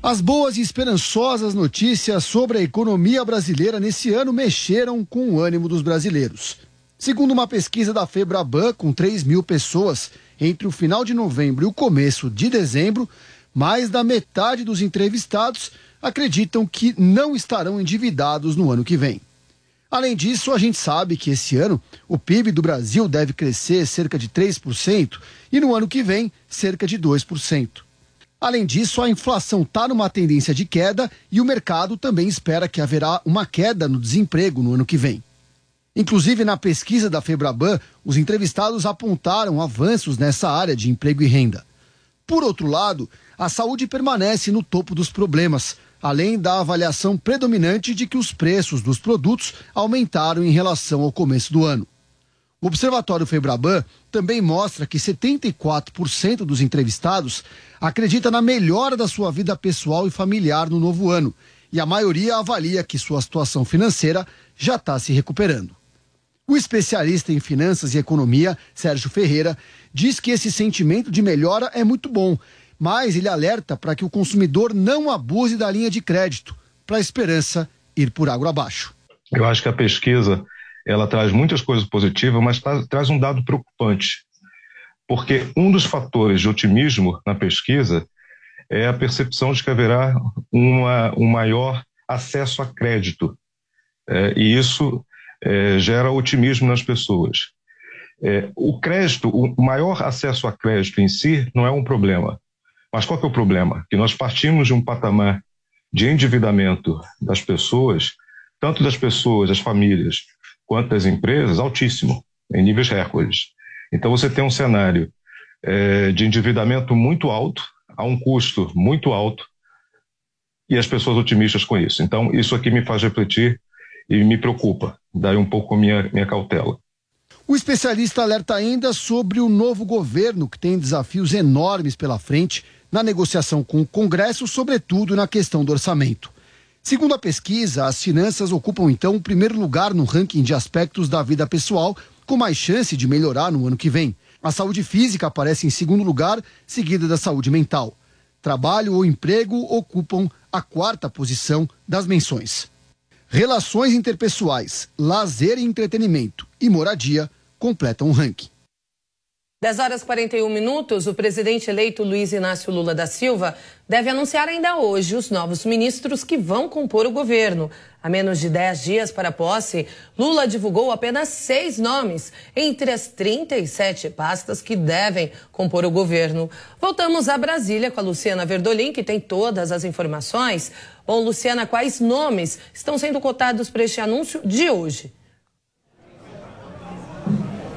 As boas e esperançosas notícias sobre a economia brasileira nesse ano mexeram com o ânimo dos brasileiros. Segundo uma pesquisa da Febraban, com 3 mil pessoas, entre o final de novembro e o começo de dezembro, mais da metade dos entrevistados acreditam que não estarão endividados no ano que vem. Além disso, a gente sabe que esse ano o PIB do Brasil deve crescer cerca de 3% e no ano que vem cerca de 2%. Além disso, a inflação está numa tendência de queda e o mercado também espera que haverá uma queda no desemprego no ano que vem. Inclusive, na pesquisa da Febraban, os entrevistados apontaram avanços nessa área de emprego e renda. Por outro lado, a saúde permanece no topo dos problemas, além da avaliação predominante de que os preços dos produtos aumentaram em relação ao começo do ano. O Observatório Febraban também mostra que 74% dos entrevistados acredita na melhora da sua vida pessoal e familiar no novo ano, e a maioria avalia que sua situação financeira já está se recuperando. O especialista em finanças e economia, Sérgio Ferreira, diz que esse sentimento de melhora é muito bom mas ele alerta para que o consumidor não abuse da linha de crédito, para a esperança ir por água abaixo. Eu acho que a pesquisa ela traz muitas coisas positivas, mas tra traz um dado preocupante, porque um dos fatores de otimismo na pesquisa é a percepção de que haverá uma, um maior acesso a crédito, é, e isso é, gera otimismo nas pessoas. É, o crédito, o maior acesso a crédito em si não é um problema. Mas qual é o problema? Que nós partimos de um patamar de endividamento das pessoas, tanto das pessoas, das famílias, quanto das empresas, altíssimo, em níveis recordes. Então você tem um cenário é, de endividamento muito alto, a um custo muito alto, e as pessoas otimistas com isso. Então isso aqui me faz refletir e me preocupa, daí um pouco minha, minha cautela. O especialista alerta ainda sobre o novo governo, que tem desafios enormes pela frente na negociação com o Congresso, sobretudo na questão do orçamento. Segundo a pesquisa, as finanças ocupam então o primeiro lugar no ranking de aspectos da vida pessoal, com mais chance de melhorar no ano que vem. A saúde física aparece em segundo lugar, seguida da saúde mental. Trabalho ou emprego ocupam a quarta posição das menções. Relações interpessoais, lazer e entretenimento e moradia completam o ranking. 10 horas 41 minutos, o presidente eleito Luiz Inácio Lula da Silva deve anunciar ainda hoje os novos ministros que vão compor o governo. A menos de 10 dias para a posse, Lula divulgou apenas seis nomes entre as 37 pastas que devem compor o governo. Voltamos a Brasília com a Luciana Verdolim, que tem todas as informações. Bom, Luciana, quais nomes estão sendo cotados para este anúncio de hoje?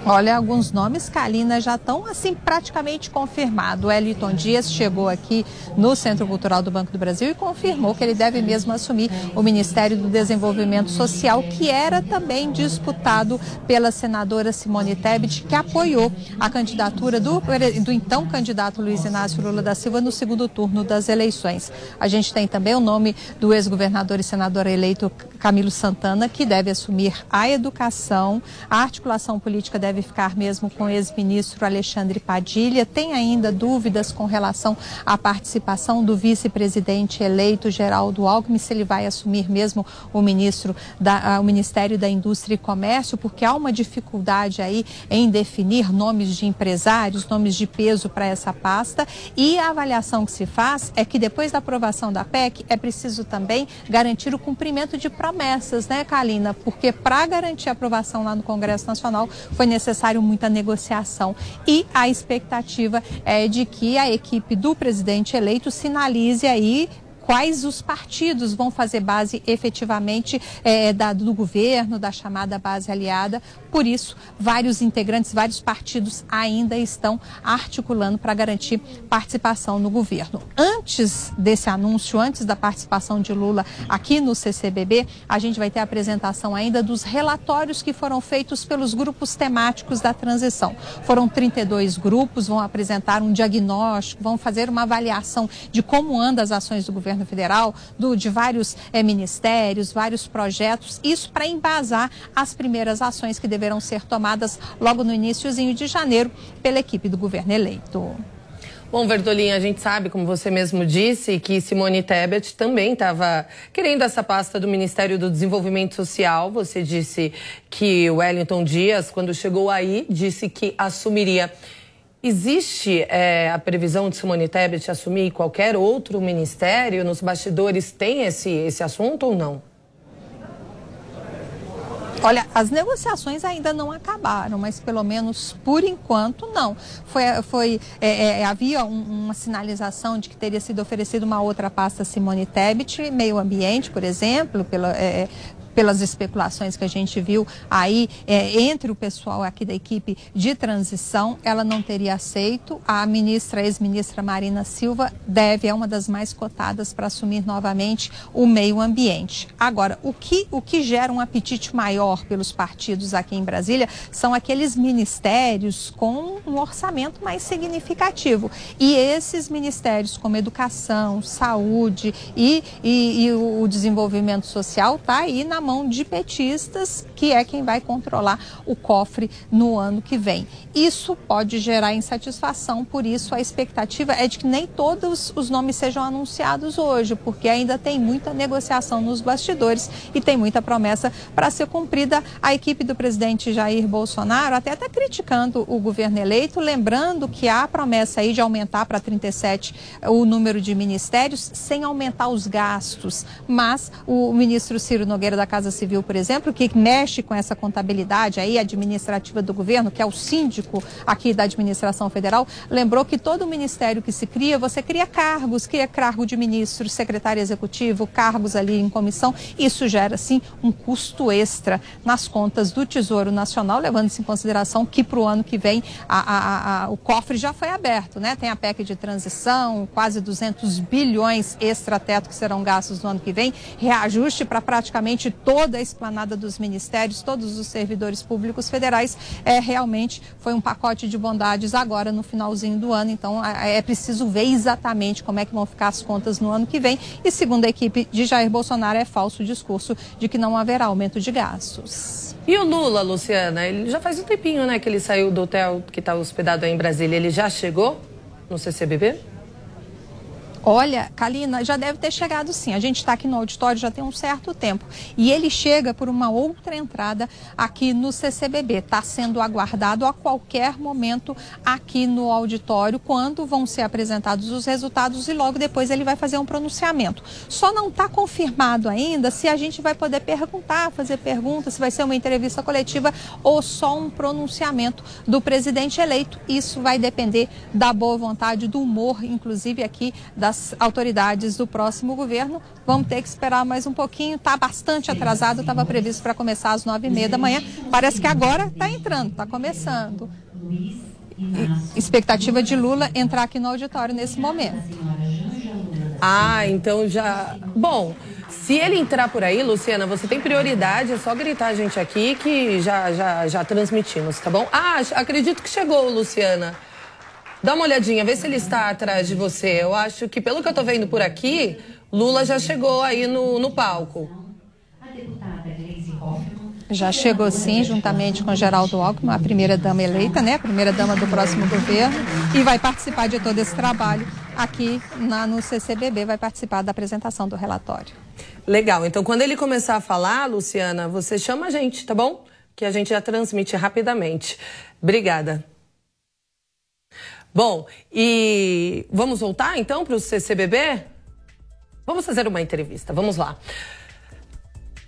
Olha, alguns nomes, Kalina, já estão assim praticamente confirmados. O Eliton Dias chegou aqui no Centro Cultural do Banco do Brasil e confirmou que ele deve mesmo assumir o Ministério do Desenvolvimento Social, que era também disputado pela senadora Simone Tebet, que apoiou a candidatura do, do então candidato Luiz Inácio Lula da Silva no segundo turno das eleições. A gente tem também o nome do ex-governador e senador eleito Camilo Santana, que deve assumir a educação, a articulação política deve deve ficar mesmo com o ex-ministro Alexandre Padilha. Tem ainda dúvidas com relação à participação do vice-presidente eleito Geraldo Alckmin, se ele vai assumir mesmo o ministro da, o Ministério da Indústria e Comércio, porque há uma dificuldade aí em definir nomes de empresários, nomes de peso para essa pasta. E a avaliação que se faz é que depois da aprovação da PEC é preciso também garantir o cumprimento de promessas, né, Kalina? Porque para garantir a aprovação lá no Congresso Nacional foi necessário necessário muita negociação. E a expectativa é de que a equipe do presidente eleito sinalize aí quais os partidos vão fazer base efetivamente é, da, do governo, da chamada base aliada. Por isso, vários integrantes, vários partidos ainda estão articulando para garantir participação no governo. Antes desse anúncio, antes da participação de Lula aqui no CCBB, a gente vai ter a apresentação ainda dos relatórios que foram feitos pelos grupos temáticos da transição. Foram 32 grupos, vão apresentar um diagnóstico, vão fazer uma avaliação de como andam as ações do governo federal, do, de vários é, ministérios, vários projetos, isso para embasar as primeiras ações que deverão ser tomadas logo no iníciozinho de janeiro pela equipe do governo eleito. Bom, Verdolim, a gente sabe, como você mesmo disse, que Simone Tebet também estava querendo essa pasta do Ministério do Desenvolvimento Social. Você disse que Wellington Dias, quando chegou aí, disse que assumiria. Existe é, a previsão de Simone Tebet assumir qualquer outro ministério? Nos bastidores tem esse, esse assunto ou não? Olha, as negociações ainda não acabaram, mas pelo menos por enquanto não. Foi, foi é, é, havia um, uma sinalização de que teria sido oferecida uma outra pasta Simone Tebet, meio ambiente, por exemplo, pela, é, pelas especulações que a gente viu aí é, entre o pessoal aqui da equipe de transição, ela não teria aceito. A ministra, ex-ministra Marina Silva, deve, é uma das mais cotadas para assumir novamente o meio ambiente. Agora, o que, o que gera um apetite maior pelos partidos aqui em Brasília são aqueles ministérios com um orçamento mais significativo. E esses ministérios, como educação, saúde e, e, e o desenvolvimento social, está aí na mão de petistas, que é quem vai controlar o cofre no ano que vem. Isso pode gerar insatisfação, por isso a expectativa é de que nem todos os nomes sejam anunciados hoje, porque ainda tem muita negociação nos bastidores e tem muita promessa para ser cumprida. A equipe do presidente Jair Bolsonaro até está criticando o governo eleito, lembrando que há a promessa aí de aumentar para 37 o número de ministérios sem aumentar os gastos, mas o ministro Ciro Nogueira da Casa Civil, por exemplo, que mexe com essa contabilidade aí administrativa do governo, que é o síndico aqui da administração federal, lembrou que todo ministério que se cria, você cria cargos, cria cargo de ministro, secretário executivo, cargos ali em comissão. Isso gera, sim, um custo extra nas contas do Tesouro Nacional, levando-se em consideração que para o ano que vem a, a, a, o cofre já foi aberto, né? Tem a PEC de transição, quase 200 bilhões extra-teto que serão gastos no ano que vem, reajuste para praticamente toda a esplanada dos ministérios, todos os servidores públicos federais, é, realmente foi um pacote de bondades agora no finalzinho do ano. Então é, preciso ver exatamente como é que vão ficar as contas no ano que vem. E segundo a equipe de Jair Bolsonaro, é falso o discurso de que não haverá aumento de gastos. E o Lula, Luciana, ele já faz um tempinho, né, que ele saiu do hotel que está hospedado aí em Brasília. Ele já chegou no CCBB? Olha, Kalina, já deve ter chegado sim. A gente está aqui no auditório já tem um certo tempo. E ele chega por uma outra entrada aqui no CCBB. Está sendo aguardado a qualquer momento aqui no auditório, quando vão ser apresentados os resultados e logo depois ele vai fazer um pronunciamento. Só não está confirmado ainda se a gente vai poder perguntar, fazer perguntas, se vai ser uma entrevista coletiva ou só um pronunciamento do presidente eleito. Isso vai depender da boa vontade, do humor, inclusive aqui das autoridades do próximo governo. Vamos ter que esperar mais um pouquinho. Está bastante atrasado, estava previsto para começar às nove e meia da manhã. Parece que agora está entrando, está começando. Expectativa de Lula entrar aqui no auditório nesse momento. Ah, então já. Bom, se ele entrar por aí, Luciana, você tem prioridade, é só gritar a gente aqui que já, já, já transmitimos, tá bom? Ah, acredito que chegou, Luciana. Dá uma olhadinha, vê se ele está atrás de você. Eu acho que, pelo que eu estou vendo por aqui, Lula já chegou aí no, no palco. Já chegou sim, juntamente com Geraldo Alckmin, a primeira dama eleita, né? A primeira dama do próximo governo. E vai participar de todo esse trabalho aqui na, no CCBB, vai participar da apresentação do relatório. Legal. Então, quando ele começar a falar, Luciana, você chama a gente, tá bom? Que a gente já transmite rapidamente. Obrigada. Bom, e vamos voltar então para o CCBB? Vamos fazer uma entrevista, vamos lá.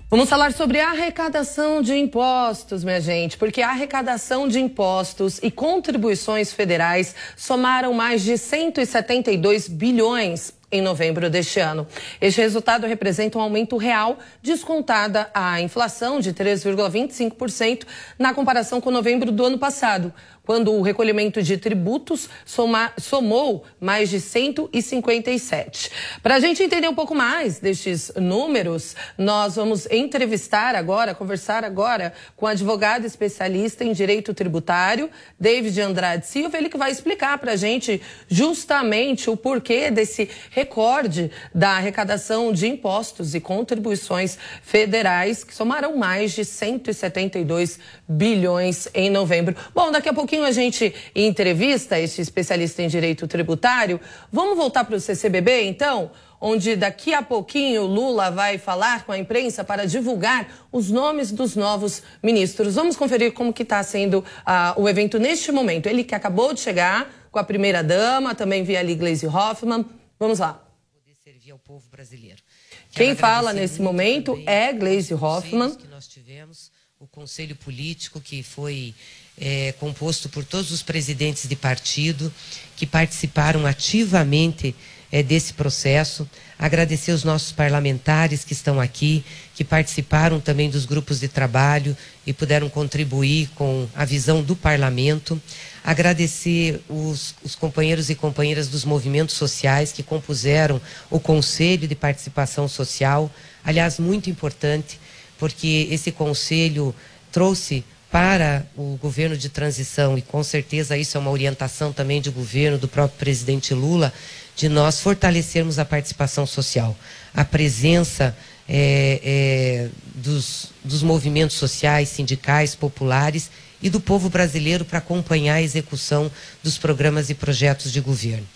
Vamos falar sobre arrecadação de impostos, minha gente, porque a arrecadação de impostos e contribuições federais somaram mais de 172 bilhões em novembro deste ano. Este resultado representa um aumento real, descontada a inflação de 3,25% na comparação com novembro do ano passado quando o recolhimento de tributos soma, somou mais de 157. Para a gente entender um pouco mais destes números, nós vamos entrevistar agora, conversar agora com o advogado especialista em direito tributário, David Andrade Silva, ele que vai explicar para a gente justamente o porquê desse recorde da arrecadação de impostos e contribuições federais, que somaram mais de 172 bilhões em novembro. Bom, daqui a pouquinho pouquinho a gente entrevista esse especialista em direito tributário. Vamos voltar para o CCBB, então? Onde daqui a pouquinho Lula vai falar com a imprensa para divulgar os nomes dos novos ministros. Vamos conferir como que está sendo uh, o evento neste momento. Ele que acabou de chegar com a primeira dama, também via ali Gleisi Hoffmann. Vamos lá. Poder servir ao povo brasileiro. Quem fala nesse momento é Gleisi Hoffmann. Que nós tivemos, o conselho político que foi é, composto por todos os presidentes de partido que participaram ativamente é, desse processo. Agradecer os nossos parlamentares que estão aqui, que participaram também dos grupos de trabalho e puderam contribuir com a visão do parlamento. Agradecer os, os companheiros e companheiras dos movimentos sociais que compuseram o Conselho de Participação Social. Aliás, muito importante, porque esse conselho trouxe para o governo de transição, e com certeza isso é uma orientação também de governo do próprio presidente Lula, de nós fortalecermos a participação social, a presença é, é, dos, dos movimentos sociais, sindicais, populares e do povo brasileiro para acompanhar a execução dos programas e projetos de governo.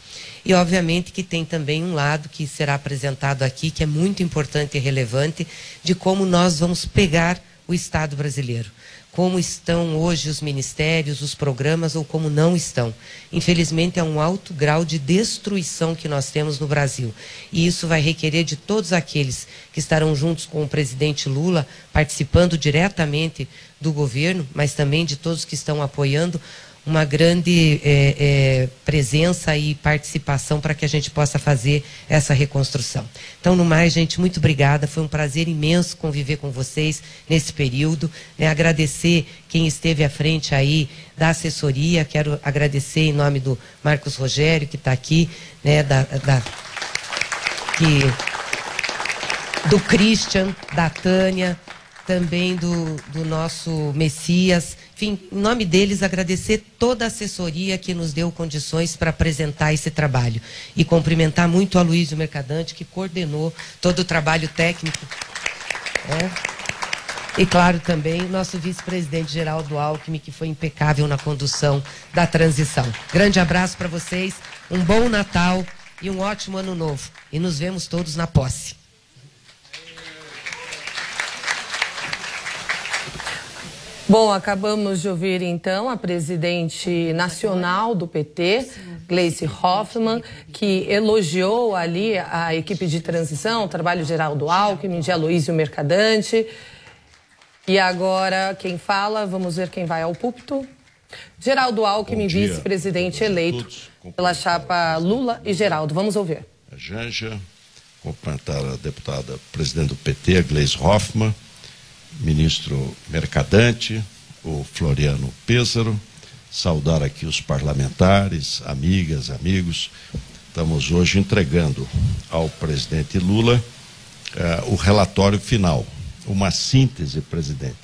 E, obviamente, que tem também um lado que será apresentado aqui, que é muito importante e relevante, de como nós vamos pegar o Estado brasileiro como estão hoje os ministérios, os programas ou como não estão. Infelizmente, é um alto grau de destruição que nós temos no Brasil. E isso vai requerer de todos aqueles que estarão juntos com o presidente Lula, participando diretamente do governo, mas também de todos que estão apoiando uma grande é, é, presença e participação para que a gente possa fazer essa reconstrução. Então, no mais, gente, muito obrigada. Foi um prazer imenso conviver com vocês nesse período. Né? Agradecer quem esteve à frente aí da assessoria. Quero agradecer em nome do Marcos Rogério, que está aqui, né? da, da que, do Christian, da Tânia, também do, do nosso Messias. Enfim, em nome deles, agradecer toda a assessoria que nos deu condições para apresentar esse trabalho. E cumprimentar muito a Luísio Mercadante, que coordenou todo o trabalho técnico. É. E, claro, também nosso vice-presidente Geraldo Alckmin, que foi impecável na condução da transição. Grande abraço para vocês, um bom Natal e um ótimo Ano Novo. E nos vemos todos na posse. Bom, acabamos de ouvir então a presidente nacional do PT, Gleice Hoffmann, que elogiou ali a equipe de transição, o trabalho geral do Alckmin, de Aloysio Mercadante. E agora quem fala, vamos ver quem vai ao púlpito. Geraldo Alckmin, vice-presidente eleito pela chapa Lula e Geraldo. Vamos ouvir. A Janja, cumprimentar a deputada presidente do PT, Gleice Hoffmann ministro Mercadante, o Floriano Pêsaro, saudar aqui os parlamentares, amigas, amigos. Estamos hoje entregando ao presidente Lula uh, o relatório final, uma síntese, presidente,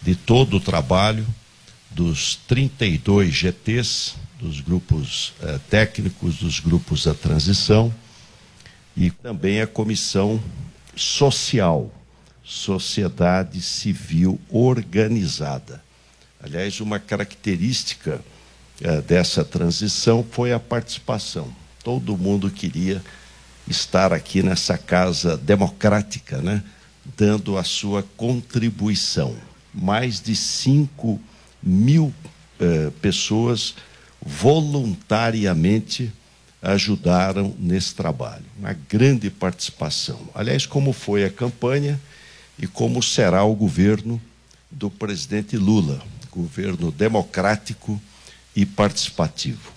de todo o trabalho dos 32 GTs, dos grupos uh, técnicos, dos grupos da transição e também a comissão social sociedade civil organizada. Aliás, uma característica eh, dessa transição foi a participação. Todo mundo queria estar aqui nessa casa democrática, né? dando a sua contribuição. Mais de 5 mil eh, pessoas voluntariamente ajudaram nesse trabalho. Uma grande participação. Aliás, como foi a campanha, e como será o governo do presidente Lula, governo democrático e participativo.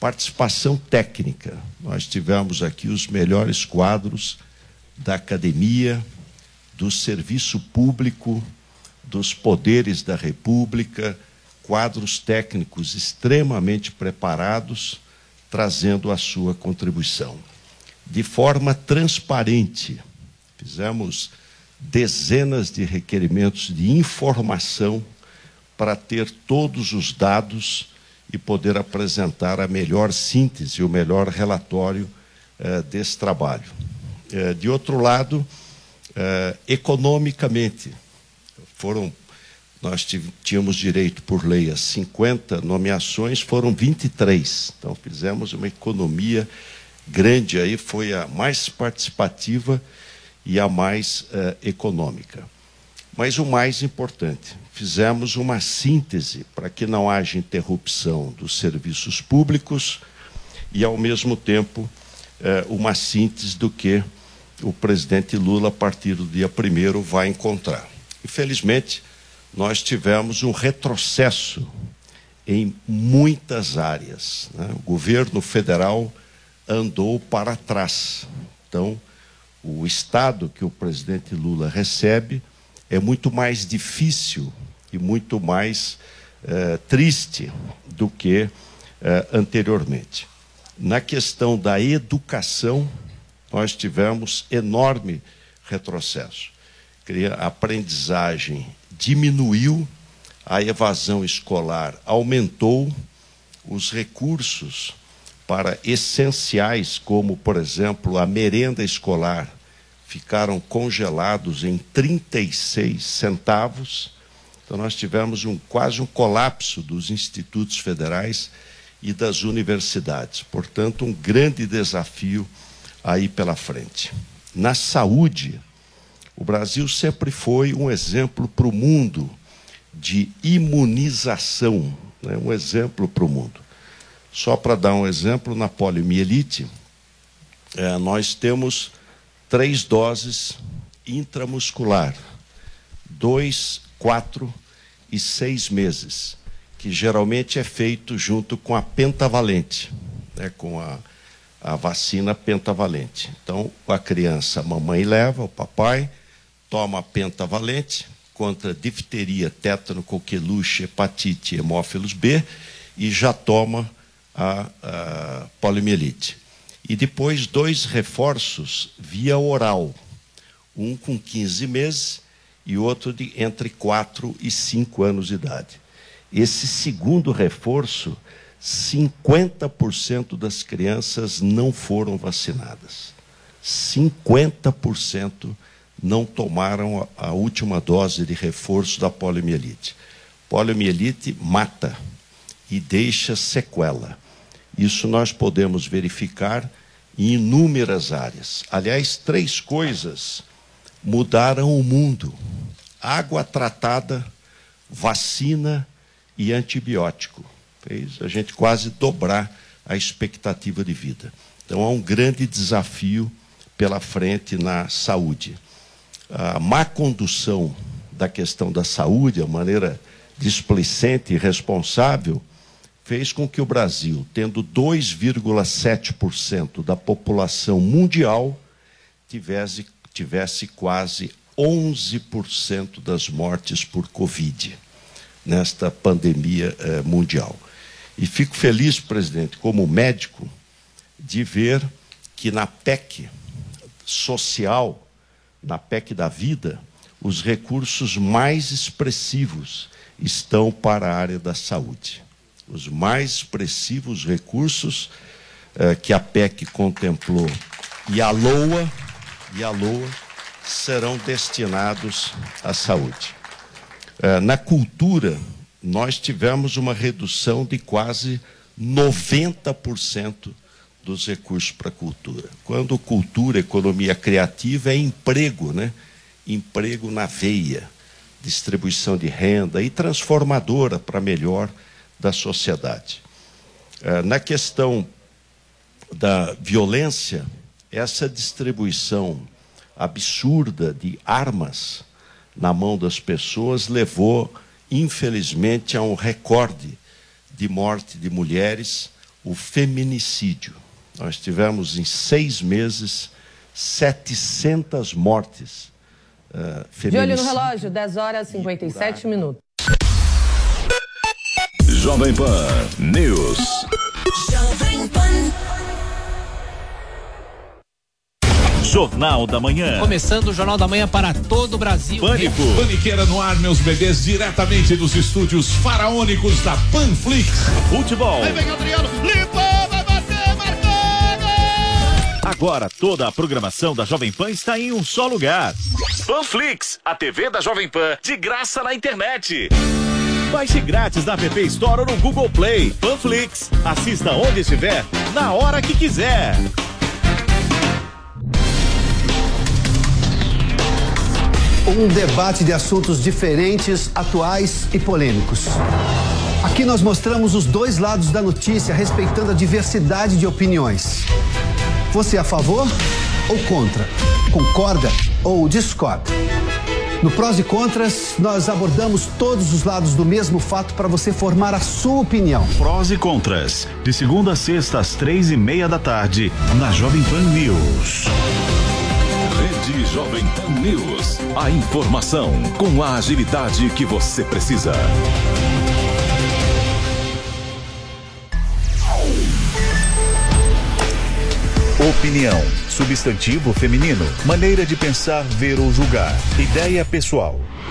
Participação técnica. Nós tivemos aqui os melhores quadros da academia, do serviço público, dos poderes da República, quadros técnicos extremamente preparados, trazendo a sua contribuição. De forma transparente, fizemos dezenas de requerimentos de informação para ter todos os dados e poder apresentar a melhor síntese, o melhor relatório eh, desse trabalho. Eh, de outro lado, eh, economicamente, foram nós tínhamos direito por lei a 50 nomeações, foram 23. Então fizemos uma economia grande aí, foi a mais participativa e a mais econômica. Mas o mais importante, fizemos uma síntese para que não haja interrupção dos serviços públicos e, ao mesmo tempo, eh, uma síntese do que o presidente Lula, a partir do dia 1 vai encontrar. Infelizmente, nós tivemos um retrocesso em muitas áreas. Né? O governo federal andou para trás. Então, o Estado que o presidente Lula recebe é muito mais difícil e muito mais eh, triste do que eh, anteriormente. Na questão da educação, nós tivemos enorme retrocesso. A aprendizagem diminuiu, a evasão escolar aumentou, os recursos para essenciais, como, por exemplo, a merenda escolar, ficaram congelados em 36 centavos. Então, nós tivemos um, quase um colapso dos institutos federais e das universidades. Portanto, um grande desafio aí pela frente. Na saúde, o Brasil sempre foi um exemplo para o mundo de imunização, né? um exemplo para o mundo. Só para dar um exemplo, na poliomielite, é, nós temos três doses intramuscular, dois, quatro e seis meses, que geralmente é feito junto com a pentavalente, né, com a, a vacina pentavalente. Então, a criança, a mamãe leva, o papai, toma a pentavalente contra difteria, tétano, coqueluche, hepatite, hemófilos B e já toma a, a poliomielite e depois dois reforços via oral, um com 15 meses e outro de entre 4 e 5 anos de idade. Esse segundo reforço, 50% das crianças não foram vacinadas. 50% não tomaram a, última dose de reforço da poliomielite. Poliomielite mata e deixa sequela. Isso nós podemos verificar em inúmeras áreas. Aliás, três coisas mudaram o mundo: água tratada, vacina e antibiótico. Fez a gente quase dobrar a expectativa de vida. Então há um grande desafio pela frente na saúde. A má condução da questão da saúde, a maneira displicente e responsável, fez com que o Brasil, tendo 2,7% da população mundial, tivesse, tivesse quase 11% das mortes por Covid nesta pandemia eh, mundial. E fico feliz, presidente, como médico, de ver que na PEC social, na PEC da vida, os recursos mais expressivos estão para a área da saúde os mais expressivos recursos eh, que a PEC contemplou e a LOA, e a LOA serão destinados à saúde. Eh, na cultura, nós tivemos uma redução de quase 90% dos recursos para a cultura. Quando cultura, economia criativa é emprego, né? Emprego na veia, distribuição de renda e transformadora para melhor da sociedade. É, na questão da violência, essa distribuição absurda de armas na mão das pessoas levou, infelizmente, a um recorde de morte de mulheres, o feminicídio. Nós tivemos em seis meses 700 mortes. Uh, De olho no relógio, 10 horas e 57 minutos. Jovem Pan News. Jovem Pan. Jornal da Manhã. Começando o Jornal da Manhã para todo o Brasil. Pânico. Paniqueira no ar, meus bebês, diretamente dos estúdios faraônicos da Panflix. Futebol. Aí vem Adriano, limpou, vai bater, marcou! Agora toda a programação da Jovem Pan está em um só lugar. Panflix, a TV da Jovem Pan, de graça na internet. Baixe grátis na App Store ou no Google Play. Panflix, assista onde estiver, na hora que quiser. Um debate de assuntos diferentes, atuais e polêmicos. Aqui nós mostramos os dois lados da notícia, respeitando a diversidade de opiniões. Você é a favor ou contra? Concorda ou discorda? No Prós e Contras, nós abordamos todos os lados do mesmo fato para você formar a sua opinião. Prós e contras, de segunda a sexta às três e meia da tarde, na Jovem Pan News. Rede Jovem Pan News. A informação com a agilidade que você precisa. Opinião, substantivo feminino, maneira de pensar, ver ou julgar, ideia pessoal.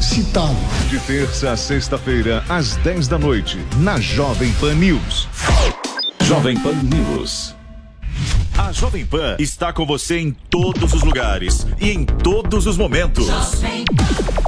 citado. De terça a sexta-feira, às 10 da noite, na Jovem Pan News. Jovem Pan News. A Jovem Pan está com você em todos os lugares e em todos os momentos.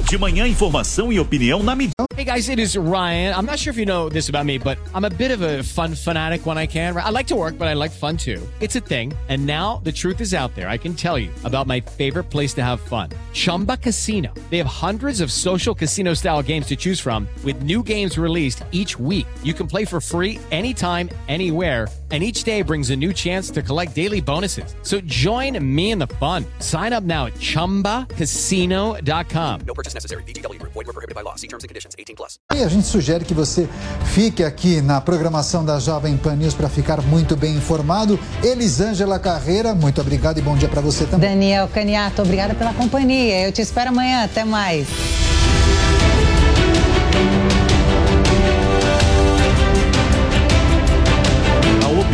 De manhã, informação e opinião na medida. Hey guys, it is Ryan. I'm not sure if you know this about me, but I'm a bit of a fun fanatic when I can. I like to work, but I like fun too. It's a thing. And now the truth is out there. I can tell you about my favorite place to have fun Chumba Casino. They have hundreds of social casino style games to choose from, with new games released each week. You can play for free anytime, anywhere. And each day brings a new chance to collect daily bonuses. So join me in the fun. Sign up now at chumbacasino.com. No purchase necessary. Group. Void were prohibited by law. See terms and conditions. 18 plus. E a gente sugere que você fique aqui na programação da Jovem Pan News para ficar muito bem informado. Elisângela Carreira, muito obrigado e bom dia para você também. Daniel Caniato, obrigada pela companhia. Eu te espero amanhã. Até mais.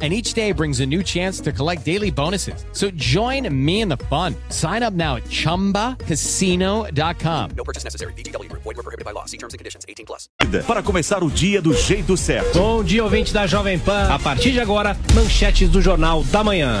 And each day brings a new chance to collect daily bonuses. So join me in the fun. Sign up now at chumbacasino.com. No purchase necessary. VGW Group. Void were prohibited by law. See terms and conditions. 18 plus. Para começar o dia do jeito certo. Bom dia, ouvinte da Jovem Pan. A partir de agora, manchetes do Jornal da Manhã.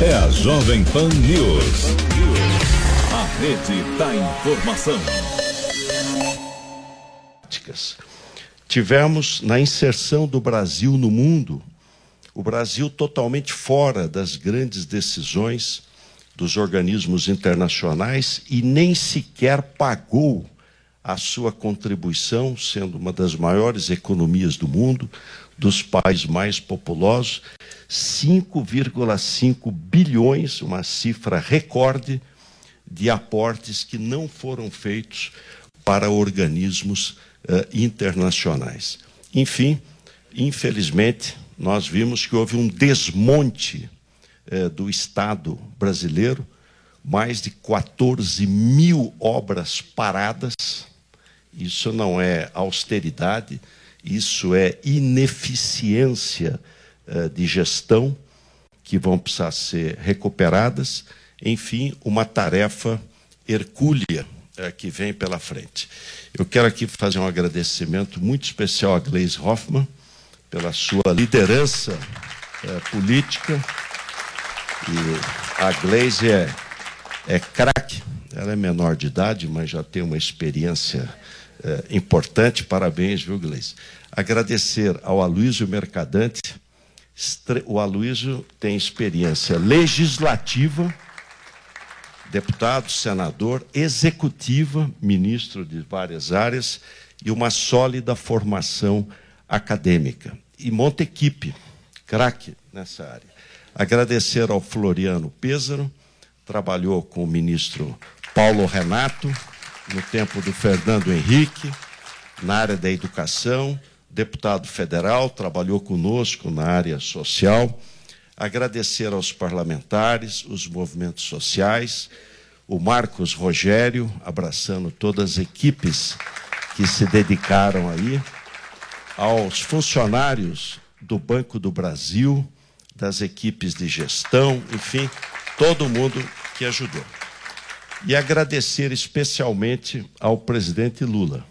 é a Jovem Pan News. A rede da informação. Tivemos na inserção do Brasil no mundo, o Brasil totalmente fora das grandes decisões dos organismos internacionais e nem sequer pagou a sua contribuição, sendo uma das maiores economias do mundo, dos países mais populosos, 5,5 bilhões, uma cifra recorde de aportes que não foram feitos para organismos uh, internacionais. Enfim, infelizmente, nós vimos que houve um desmonte uh, do Estado brasileiro, mais de 14 mil obras paradas. Isso não é austeridade, isso é ineficiência de gestão que vão precisar ser recuperadas. Enfim, uma tarefa hercúlea uh, que vem pela frente. Eu quero aqui fazer um agradecimento muito especial a Gleise Hoffmann pela sua liderança uh, política. E a Gleise é, é craque, ela é menor de idade, mas já tem uma experiência é, importante. Parabéns, viu, Gleice? Agradecer ao Aloysio Mercadante. O Aloysio tem experiência legislativa, deputado, senador, executiva, ministro de várias áreas e uma sólida formação acadêmica. E monta equipe, craque nessa área. Agradecer ao Floriano Pêsaro, trabalhou com o ministro Paulo Renato, no tempo do Fernando Henrique, na área da educação, deputado federal, trabalhou conosco na área social. Agradecer aos parlamentares, os movimentos sociais, o Marcos Rogério, abraçando todas as equipes que se dedicaram aí, aos funcionários do Banco do Brasil, das equipes de gestão, enfim, todo mundo que ajudou e agradecer especialmente ao presidente Lula.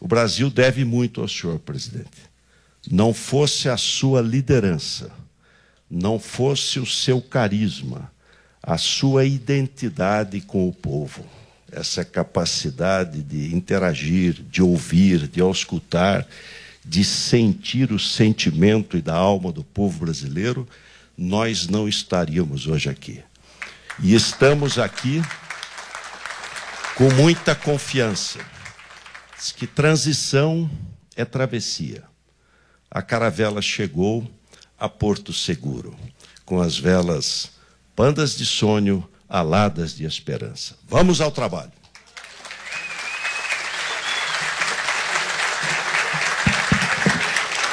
O Brasil deve muito ao senhor, presidente. Não fosse a sua liderança, não fosse o seu carisma, a sua identidade com o povo, essa capacidade de interagir, de ouvir, de auscultar, de sentir o sentimento e da alma do povo brasileiro, nós não estaríamos hoje aqui. E estamos aqui com muita confiança. Diz que transição é travessia. A caravela chegou a Porto Seguro, com as velas pandas de sonho, aladas de esperança. Vamos ao trabalho.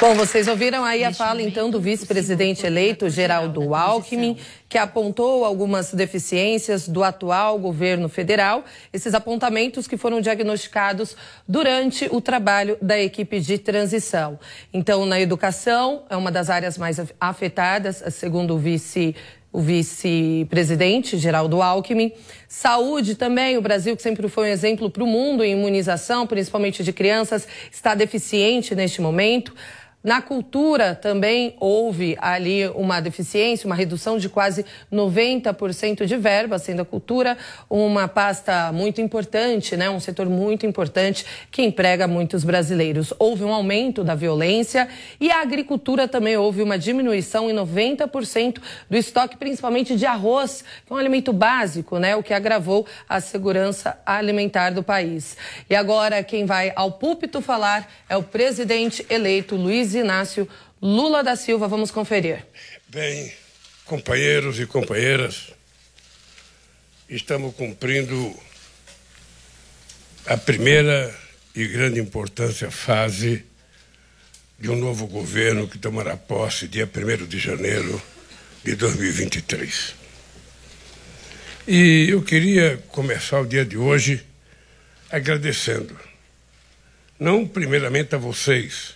Bom, vocês ouviram aí a fala então do vice-presidente eleito Geraldo Alckmin, que apontou algumas deficiências do atual governo federal, esses apontamentos que foram diagnosticados durante o trabalho da equipe de transição. Então, na educação, é uma das áreas mais afetadas, segundo o vice o vice-presidente Geraldo Alckmin. Saúde também, o Brasil, que sempre foi um exemplo para o mundo em imunização, principalmente de crianças, está deficiente neste momento. Na cultura também houve ali uma deficiência, uma redução de quase 90% de verba, sendo a cultura uma pasta muito importante, né? um setor muito importante que emprega muitos brasileiros. Houve um aumento da violência e a agricultura também houve uma diminuição em 90% do estoque, principalmente de arroz, que é um alimento básico, né? o que agravou a segurança alimentar do país. E agora quem vai ao púlpito falar é o presidente eleito Luiz Inácio Lula da Silva. Vamos conferir. Bem, companheiros e companheiras, estamos cumprindo a primeira e grande importância fase de um novo governo que tomará posse dia 1 de janeiro de 2023. E eu queria começar o dia de hoje agradecendo, não primeiramente a vocês,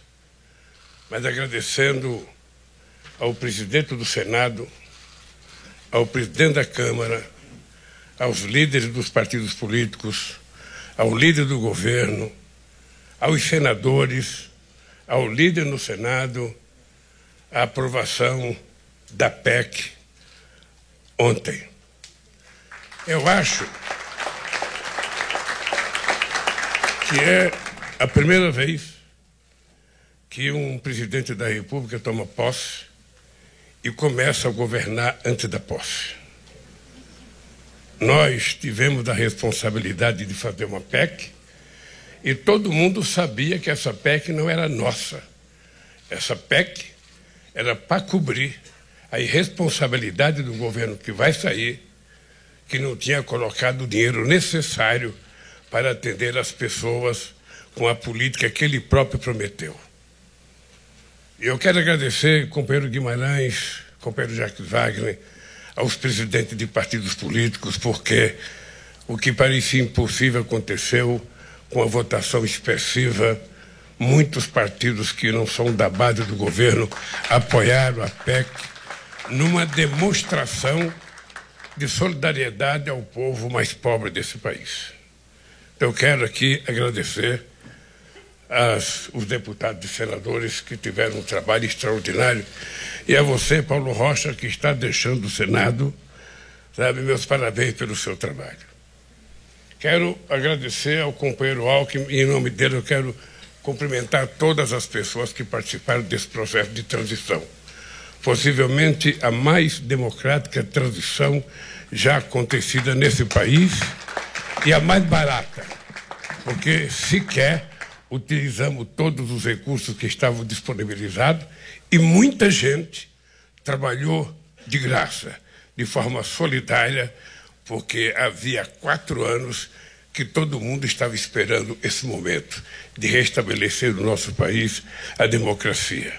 mas agradecendo ao presidente do Senado, ao presidente da Câmara, aos líderes dos partidos políticos, ao líder do governo, aos senadores, ao líder no Senado, a aprovação da PEC ontem. Eu acho que é a primeira vez que um presidente da República toma posse e começa a governar antes da posse. Nós tivemos a responsabilidade de fazer uma PEC e todo mundo sabia que essa PEC não era nossa. Essa PEC era para cobrir a irresponsabilidade do governo que vai sair, que não tinha colocado o dinheiro necessário para atender as pessoas com a política que ele próprio prometeu. Eu quero agradecer, companheiro Guimarães, companheiro Jacques Wagner, aos presidentes de partidos políticos, porque o que parecia impossível aconteceu com a votação expressiva. Muitos partidos que não são da base do governo apoiaram a PEC numa demonstração de solidariedade ao povo mais pobre desse país. Eu quero aqui agradecer as, os deputados e senadores que tiveram um trabalho extraordinário e a você, Paulo Rocha, que está deixando o Senado, sabe, meus parabéns pelo seu trabalho. Quero agradecer ao companheiro Alckmin e, em nome dele, eu quero cumprimentar todas as pessoas que participaram desse processo de transição. Possivelmente a mais democrática transição já acontecida nesse país e a mais barata, porque sequer utilizamos todos os recursos que estavam disponibilizados e muita gente trabalhou de graça, de forma solidária, porque havia quatro anos que todo mundo estava esperando esse momento de restabelecer no nosso país a democracia.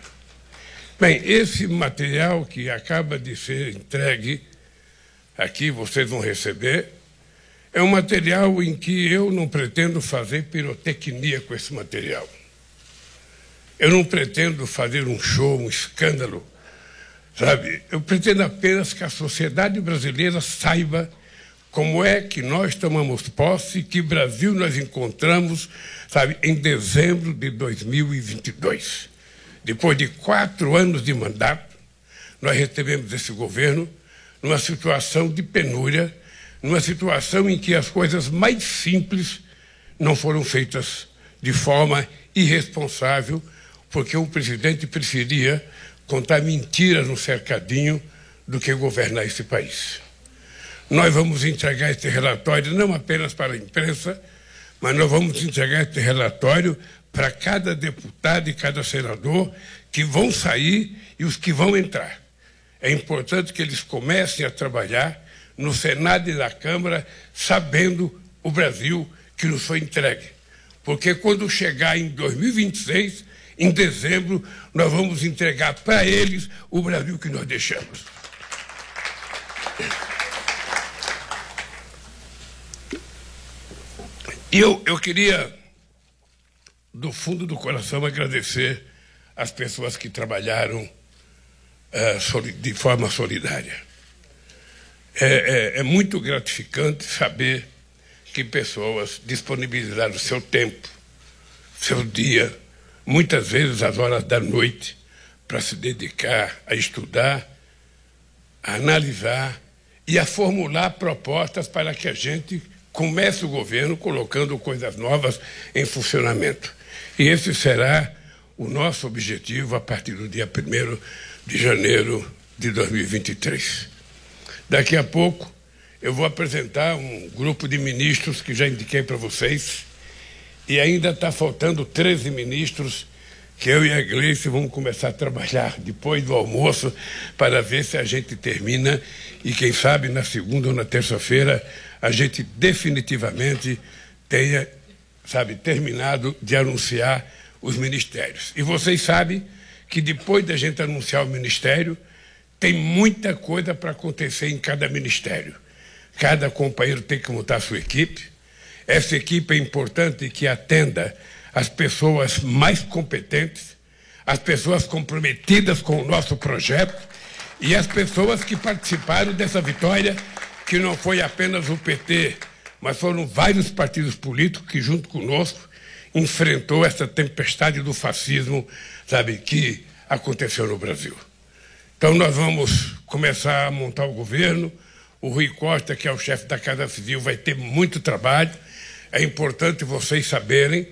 Bem, esse material que acaba de ser entregue aqui, vocês vão receber, é um material em que eu não pretendo fazer pirotecnia com esse material. Eu não pretendo fazer um show, um escândalo, sabe? Eu pretendo apenas que a sociedade brasileira saiba como é que nós tomamos posse, que Brasil nós encontramos, sabe, em dezembro de 2022. Depois de quatro anos de mandato, nós recebemos esse governo numa situação de penúria, numa situação em que as coisas mais simples não foram feitas de forma irresponsável, porque o presidente preferia contar mentiras no cercadinho do que governar esse país. Nós vamos entregar esse relatório não apenas para a imprensa, mas nós vamos entregar esse relatório para cada deputado e cada senador que vão sair e os que vão entrar. É importante que eles comecem a trabalhar no Senado e na Câmara, sabendo o Brasil que nos foi entregue. Porque quando chegar em 2026, em dezembro, nós vamos entregar para eles o Brasil que nós deixamos. E eu, eu queria, do fundo do coração, agradecer as pessoas que trabalharam uh, de forma solidária. É, é, é muito gratificante saber que pessoas disponibilizaram seu tempo, seu dia, muitas vezes às horas da noite, para se dedicar a estudar, a analisar e a formular propostas para que a gente comece o governo colocando coisas novas em funcionamento. E esse será o nosso objetivo a partir do dia 1 de janeiro de 2023. Daqui a pouco eu vou apresentar um grupo de ministros que já indiquei para vocês. E ainda está faltando 13 ministros que eu e a Gleice vamos começar a trabalhar depois do almoço para ver se a gente termina e quem sabe na segunda ou na terça-feira a gente definitivamente tenha, sabe, terminado de anunciar os ministérios. E vocês sabem que depois da gente anunciar o ministério, tem muita coisa para acontecer em cada ministério. Cada companheiro tem que montar sua equipe. Essa equipe é importante que atenda as pessoas mais competentes, as pessoas comprometidas com o nosso projeto e as pessoas que participaram dessa vitória, que não foi apenas o PT, mas foram vários partidos políticos que, junto conosco, enfrentou essa tempestade do fascismo, sabe, que aconteceu no Brasil. Então, nós vamos começar a montar o governo. O Rui Costa, que é o chefe da Casa Civil, vai ter muito trabalho. É importante vocês saberem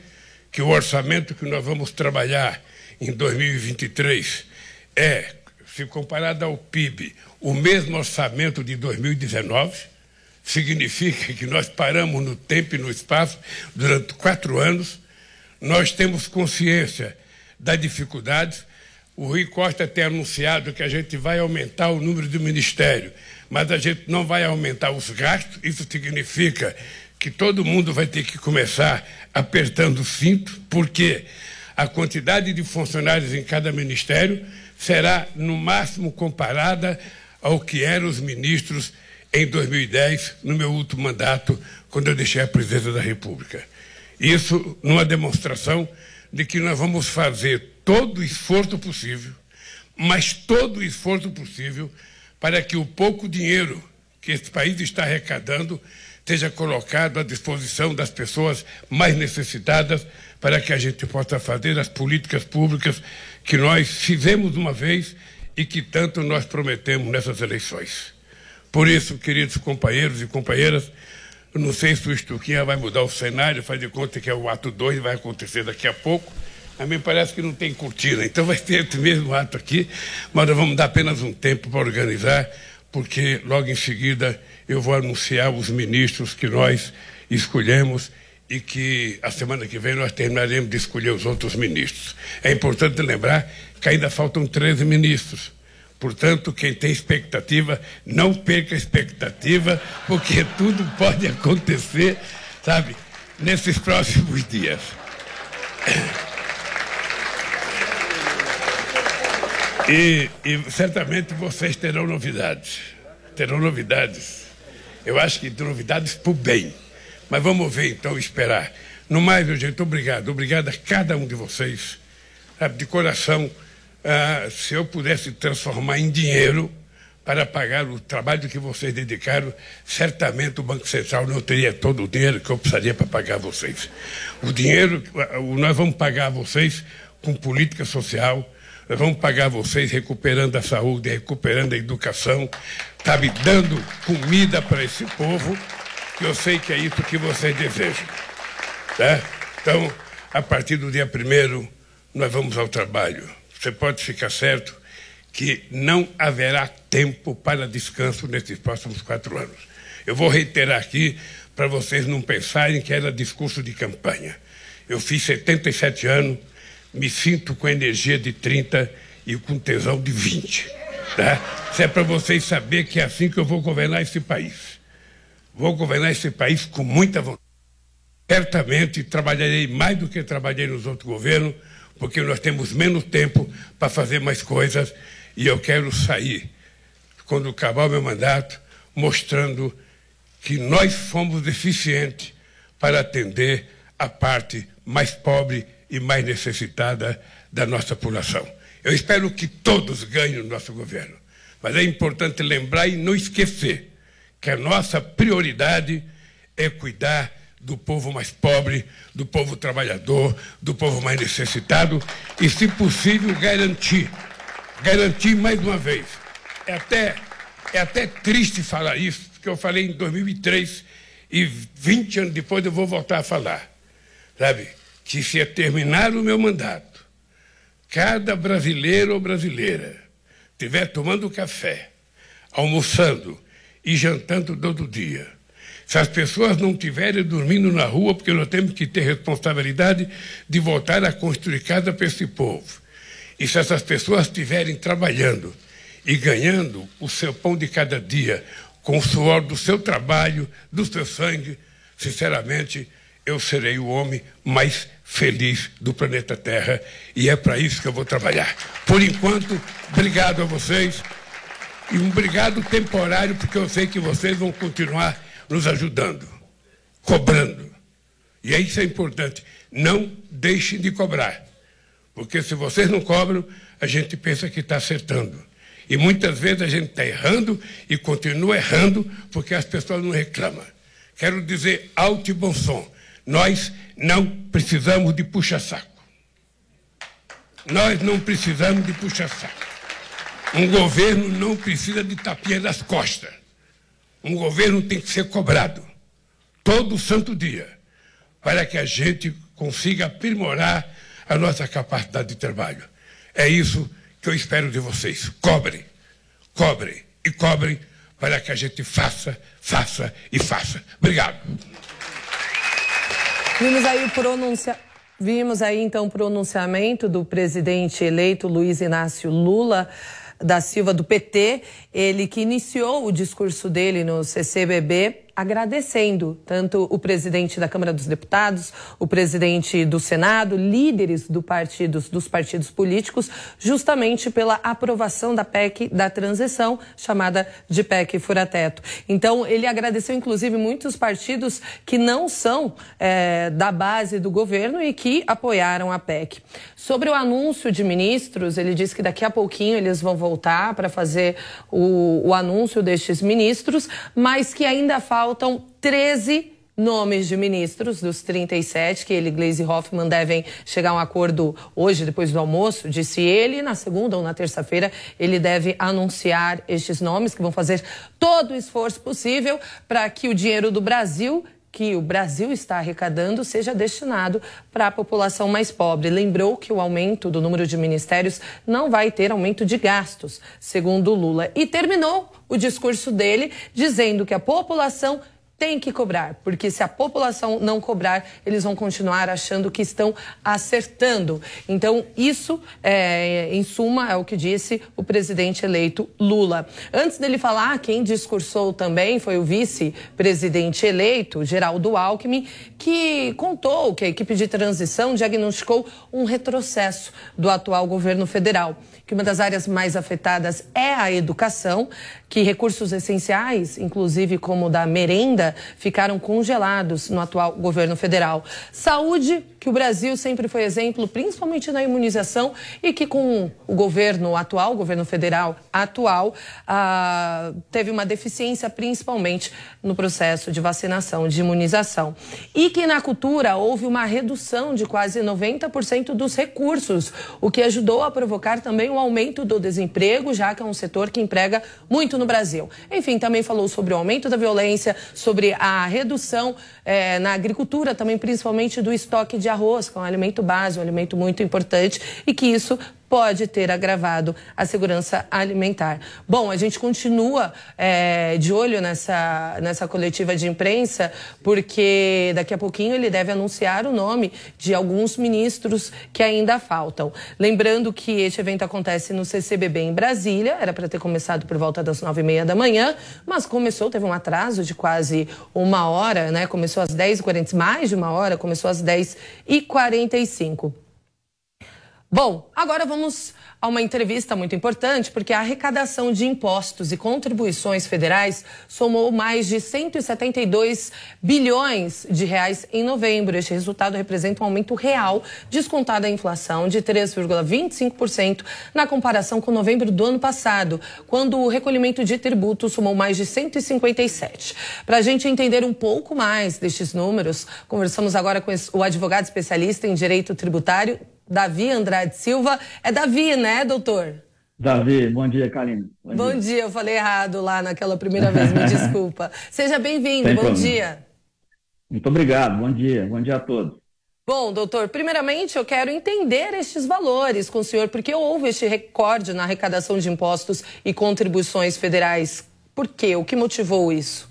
que o orçamento que nós vamos trabalhar em 2023 é, se comparado ao PIB, o mesmo orçamento de 2019, significa que nós paramos no tempo e no espaço durante quatro anos. Nós temos consciência das dificuldades. O Rui Costa tem anunciado que a gente vai aumentar o número do ministério, mas a gente não vai aumentar os gastos. Isso significa que todo mundo vai ter que começar apertando o cinto, porque a quantidade de funcionários em cada ministério será, no máximo, comparada ao que eram os ministros em 2010, no meu último mandato, quando eu deixei a presidência da República. Isso numa demonstração de que nós vamos fazer todo o esforço possível, mas todo o esforço possível para que o pouco dinheiro que esse país está arrecadando seja colocado à disposição das pessoas mais necessitadas para que a gente possa fazer as políticas públicas que nós fizemos uma vez e que tanto nós prometemos nessas eleições. Por isso, queridos companheiros e companheiras, não sei se o Estuquinha vai mudar o cenário, faz de conta que é o ato 2, vai acontecer daqui a pouco. A mim parece que não tem cortina, então vai ter esse mesmo ato aqui, mas nós vamos dar apenas um tempo para organizar, porque logo em seguida eu vou anunciar os ministros que nós escolhemos e que a semana que vem nós terminaremos de escolher os outros ministros. É importante lembrar que ainda faltam 13 ministros. Portanto, quem tem expectativa, não perca a expectativa, porque tudo pode acontecer, sabe, nesses próximos dias. E, e certamente vocês terão novidades. Terão novidades. Eu acho que novidades o bem. Mas vamos ver então, esperar. No mais, meu gente, obrigado. Obrigado a cada um de vocês. De coração, ah, se eu pudesse transformar em dinheiro para pagar o trabalho que vocês dedicaram, certamente o Banco Central não teria todo o dinheiro que eu precisaria para pagar vocês. O dinheiro, nós vamos pagar vocês com política social, nós vamos pagar vocês recuperando a saúde, recuperando a educação, sabe, dando comida para esse povo, que eu sei que é isso que vocês desejam. Tá? Então, a partir do dia primeiro, nós vamos ao trabalho. Você pode ficar certo que não haverá tempo para descanso nesses próximos quatro anos. Eu vou reiterar aqui para vocês não pensarem que era discurso de campanha. Eu fiz 77 anos, me sinto com energia de 30 e com tesão de 20. Tá? Isso é para vocês saberem que é assim que eu vou governar esse país. Vou governar esse país com muita vontade. Certamente trabalharei mais do que trabalhei nos outros governos, porque nós temos menos tempo para fazer mais coisas e eu quero sair, quando acabar o meu mandato, mostrando que nós fomos eficientes para atender a parte mais pobre e mais necessitada da nossa população. Eu espero que todos ganhem no nosso governo, mas é importante lembrar e não esquecer que a nossa prioridade é cuidar do povo mais pobre, do povo trabalhador, do povo mais necessitado e, se possível, garantir, garantir mais uma vez. É até, é até triste falar isso, porque eu falei em 2003 e 20 anos depois eu vou voltar a falar, sabe? Que se terminar o meu mandato, cada brasileiro ou brasileira estiver tomando café, almoçando e jantando todo dia, se as pessoas não estiverem dormindo na rua, porque nós temos que ter responsabilidade de voltar a construir casa para esse povo. E se essas pessoas estiverem trabalhando e ganhando o seu pão de cada dia com o suor do seu trabalho, do seu sangue, sinceramente, eu serei o homem mais feliz do planeta Terra e é para isso que eu vou trabalhar. Por enquanto, obrigado a vocês e um obrigado temporário, porque eu sei que vocês vão continuar nos ajudando, cobrando. E isso é importante. Não deixem de cobrar. Porque se vocês não cobram, a gente pensa que está acertando. E muitas vezes a gente está errando e continua errando porque as pessoas não reclamam. Quero dizer alto e bom som. Nós não precisamos de puxa-saco. Nós não precisamos de puxa-saco. Um governo não precisa de tapinha das costas. Um governo tem que ser cobrado todo santo dia para que a gente consiga aprimorar a nossa capacidade de trabalho. É isso que eu espero de vocês. Cobrem, cobrem e cobrem para que a gente faça, faça e faça. Obrigado. Vimos aí pronuncia... Vimos aí então o pronunciamento do presidente eleito Luiz Inácio Lula da Silva do PT, ele que iniciou o discurso dele no CCBB agradecendo tanto o presidente da Câmara dos Deputados, o presidente do Senado, líderes do partidos, dos partidos políticos, justamente pela aprovação da PEC da transição, chamada de PEC Furateto. Então, ele agradeceu, inclusive, muitos partidos que não são é, da base do governo e que apoiaram a PEC. Sobre o anúncio de ministros, ele disse que daqui a pouquinho eles vão voltar para fazer o, o anúncio destes ministros, mas que ainda falta faltam 13 nomes de ministros dos 37 que ele e Gleisi Hoffmann devem chegar a um acordo hoje, depois do almoço, disse ele. Na segunda ou na terça-feira, ele deve anunciar estes nomes que vão fazer todo o esforço possível para que o dinheiro do Brasil que o Brasil está arrecadando seja destinado para a população mais pobre. Lembrou que o aumento do número de ministérios não vai ter aumento de gastos, segundo Lula. E terminou o discurso dele dizendo que a população tem que cobrar, porque se a população não cobrar, eles vão continuar achando que estão acertando. Então, isso, é, em suma, é o que disse o presidente eleito Lula. Antes dele falar, quem discursou também foi o vice-presidente eleito, Geraldo Alckmin, que contou que a equipe de transição diagnosticou um retrocesso do atual governo federal que uma das áreas mais afetadas é a educação, que recursos essenciais, inclusive como o da merenda, ficaram congelados no atual governo federal. Saúde, que o Brasil sempre foi exemplo, principalmente na imunização, e que com o governo atual, o governo federal atual, ah, teve uma deficiência principalmente no processo de vacinação, de imunização. E que na cultura houve uma redução de quase 90% dos recursos, o que ajudou a provocar também um aumento do desemprego, já que é um setor que emprega muito no Brasil. Enfim, também falou sobre o aumento da violência, sobre a redução eh, na agricultura, também principalmente do estoque de arroz, que é um alimento básico, um alimento muito importante, e que isso pode ter agravado a segurança alimentar. Bom, a gente continua é, de olho nessa, nessa coletiva de imprensa, porque daqui a pouquinho ele deve anunciar o nome de alguns ministros que ainda faltam. Lembrando que este evento acontece no CCBB em Brasília, era para ter começado por volta das nove e meia da manhã, mas começou, teve um atraso de quase uma hora, né? Começou às dez e quarenta, mais de uma hora, começou às dez e quarenta e cinco. Bom, agora vamos a uma entrevista muito importante, porque a arrecadação de impostos e contribuições federais somou mais de 172 bilhões de reais em novembro. Este resultado representa um aumento real, descontada a inflação, de 3,25% na comparação com novembro do ano passado, quando o recolhimento de tributos somou mais de 157. Para a gente entender um pouco mais destes números, conversamos agora com o advogado especialista em direito tributário, Davi Andrade Silva. É Davi, né, doutor? Davi, bom dia, Karina. Bom, bom dia. dia. eu falei errado lá naquela primeira vez, me [laughs] desculpa. Seja bem-vindo, bom problema. dia. Muito obrigado, bom dia, bom dia a todos. Bom, doutor, primeiramente eu quero entender estes valores com o senhor, porque houve este recorde na arrecadação de impostos e contribuições federais. Por quê? O que motivou isso?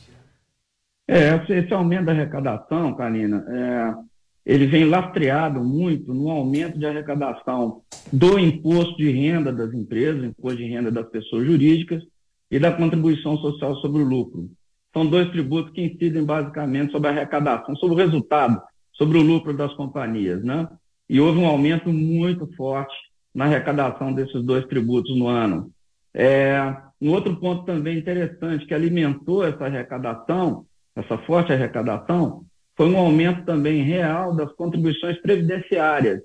É, esse aumento da arrecadação, Karina, é, ele vem lastreado muito no aumento de arrecadação do imposto de renda das empresas, imposto de renda das pessoas jurídicas e da contribuição social sobre o lucro. São dois tributos que incidem basicamente sobre a arrecadação, sobre o resultado, sobre o lucro das companhias, né? E houve um aumento muito forte na arrecadação desses dois tributos no ano. É, um outro ponto também interessante que alimentou essa arrecadação, essa forte arrecadação, foi um aumento também real das contribuições previdenciárias,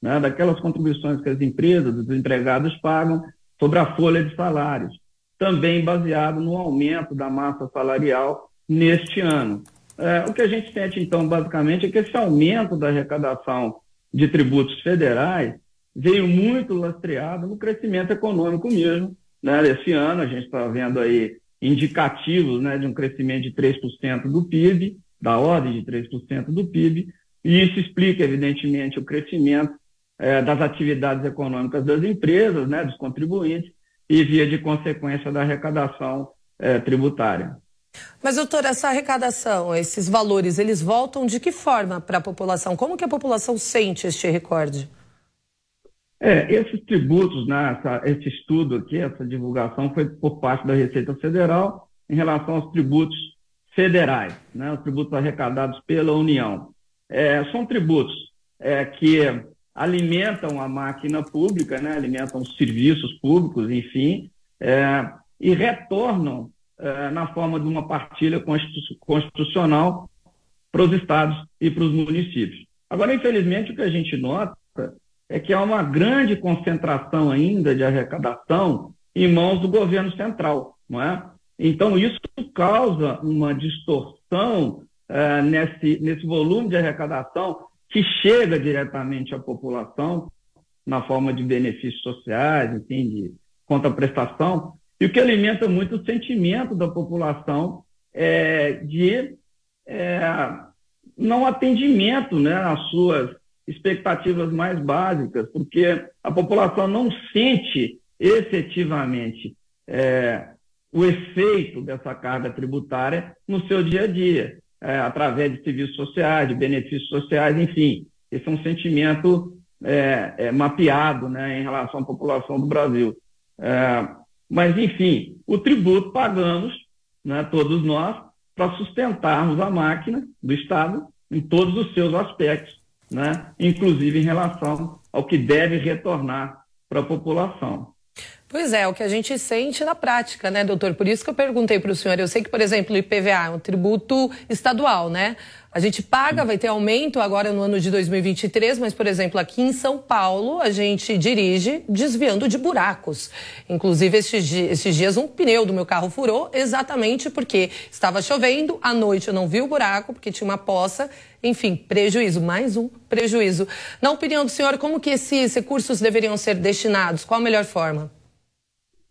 né, daquelas contribuições que as empresas, os empregados pagam sobre a folha de salários, também baseado no aumento da massa salarial neste ano. É, o que a gente sente, então, basicamente, é que esse aumento da arrecadação de tributos federais veio muito lastreado no crescimento econômico mesmo. Né? Esse ano, a gente está vendo aí indicativos né, de um crescimento de 3% do PIB, da ordem de 3% do PIB, E isso explica, evidentemente, o crescimento eh, das atividades econômicas das empresas, né, dos contribuintes, e via de consequência da arrecadação eh, tributária. Mas, doutor, essa arrecadação, esses valores, eles voltam de que forma para a população? Como que a população sente este recorde? É, esses tributos, né, essa, esse estudo aqui, essa divulgação foi por parte da Receita Federal em relação aos tributos federais, né, os tributos arrecadados pela União. É, são tributos é, que alimentam a máquina pública, né, alimentam os serviços públicos, enfim, é, e retornam é, na forma de uma partilha constitucional para os estados e para os municípios. Agora, infelizmente, o que a gente nota é que há uma grande concentração ainda de arrecadação em mãos do governo central, não é? Então, isso causa uma distorção uh, nesse, nesse volume de arrecadação que chega diretamente à população na forma de benefícios sociais, enfim, de contraprestação, e o que alimenta muito o sentimento da população é, de é, não atendimento né, às suas expectativas mais básicas, porque a população não sente efetivamente é, o efeito dessa carga tributária no seu dia a dia, é, através de serviços sociais, de benefícios sociais, enfim. Esse é um sentimento é, é mapeado né, em relação à população do Brasil. É, mas, enfim, o tributo pagamos, né, todos nós, para sustentarmos a máquina do Estado em todos os seus aspectos né? inclusive em relação ao que deve retornar para a população. Pois é, o que a gente sente na prática, né, doutor? Por isso que eu perguntei para o senhor. Eu sei que, por exemplo, o IPVA é um tributo estadual, né? A gente paga, vai ter aumento agora no ano de 2023, mas, por exemplo, aqui em São Paulo, a gente dirige desviando de buracos. Inclusive, esses, esses dias, um pneu do meu carro furou exatamente porque estava chovendo, à noite eu não vi o buraco, porque tinha uma poça. Enfim, prejuízo, mais um prejuízo. Na opinião do senhor, como que esses recursos deveriam ser destinados? Qual a melhor forma?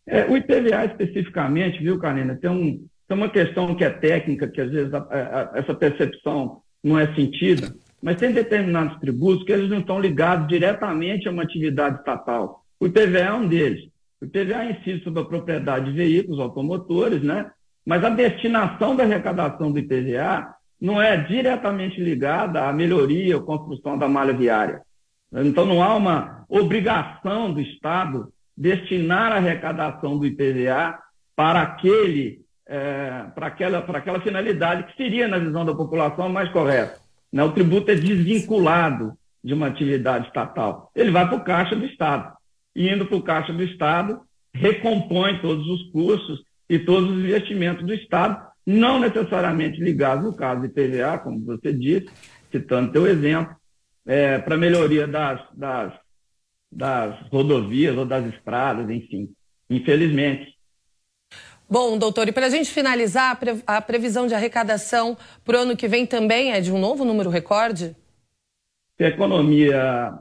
É, o IPVA especificamente, viu, Karina, tem, um, tem uma questão que é técnica, que às vezes a, a, essa percepção não é sentida, mas tem determinados tributos que eles não estão ligados diretamente a uma atividade estatal. O IPVA é um deles. O IPVA incide sobre a propriedade de veículos automotores, né? mas a destinação da arrecadação do IPVA não é diretamente ligada à melhoria ou construção da malha viária. Então não há uma obrigação do Estado destinar a arrecadação do IPVA para aquele, é, para, aquela, para aquela finalidade que seria, na visão da população, mais correta. Né? O tributo é desvinculado de uma atividade estatal. Ele vai para o caixa do Estado. E indo para o caixa do Estado, recompõe todos os custos e todos os investimentos do Estado, não necessariamente ligados, no caso do IPVA, como você disse, citando teu exemplo, é, para melhoria das, das das rodovias ou das estradas, enfim, infelizmente. Bom, doutor, e para a gente finalizar, a previsão de arrecadação para o ano que vem também é de um novo número recorde? Se a economia,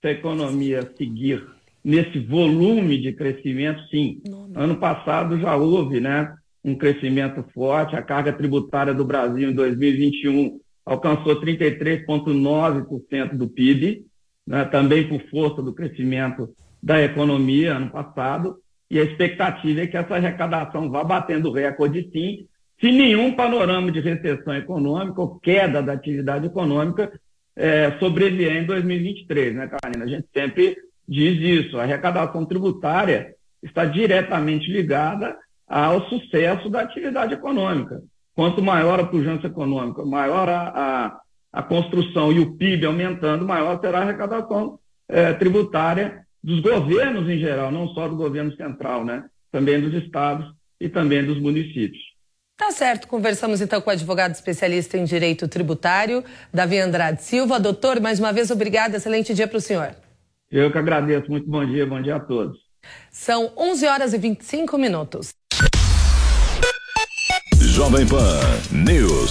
se a economia seguir nesse volume de crescimento, sim. Ano passado já houve né, um crescimento forte, a carga tributária do Brasil em 2021 alcançou 33,9% do PIB, né, também por força do crescimento da economia ano passado, e a expectativa é que essa arrecadação vá batendo recorde sim, se nenhum panorama de recessão econômica ou queda da atividade econômica é, em 2023, né, Karina? A gente sempre diz isso, a arrecadação tributária está diretamente ligada ao sucesso da atividade econômica. Quanto maior a pujança econômica, maior a, a a construção e o PIB aumentando, maior será a arrecadação é, tributária dos governos em geral, não só do governo central, né? Também dos estados e também dos municípios. Tá certo, conversamos então com o advogado especialista em direito tributário, Davi Andrade Silva. Doutor, mais uma vez, obrigado, excelente dia para o senhor. Eu que agradeço, muito bom dia, bom dia a todos. São 11 horas e 25 minutos. Jovem Pan News.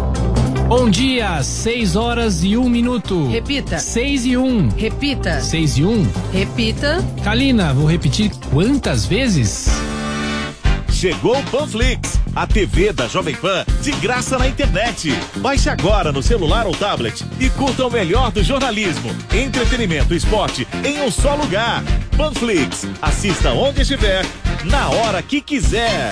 Bom dia, 6 horas e um minuto. Repita. 6 e um. Repita. 6 e um. Repita. Kalina, vou repetir quantas vezes? Chegou o Panflix, a TV da Jovem Pan de graça na internet. Baixe agora no celular ou tablet e curta o melhor do jornalismo, entretenimento e esporte em um só lugar. Panflix, assista onde estiver, na hora que quiser.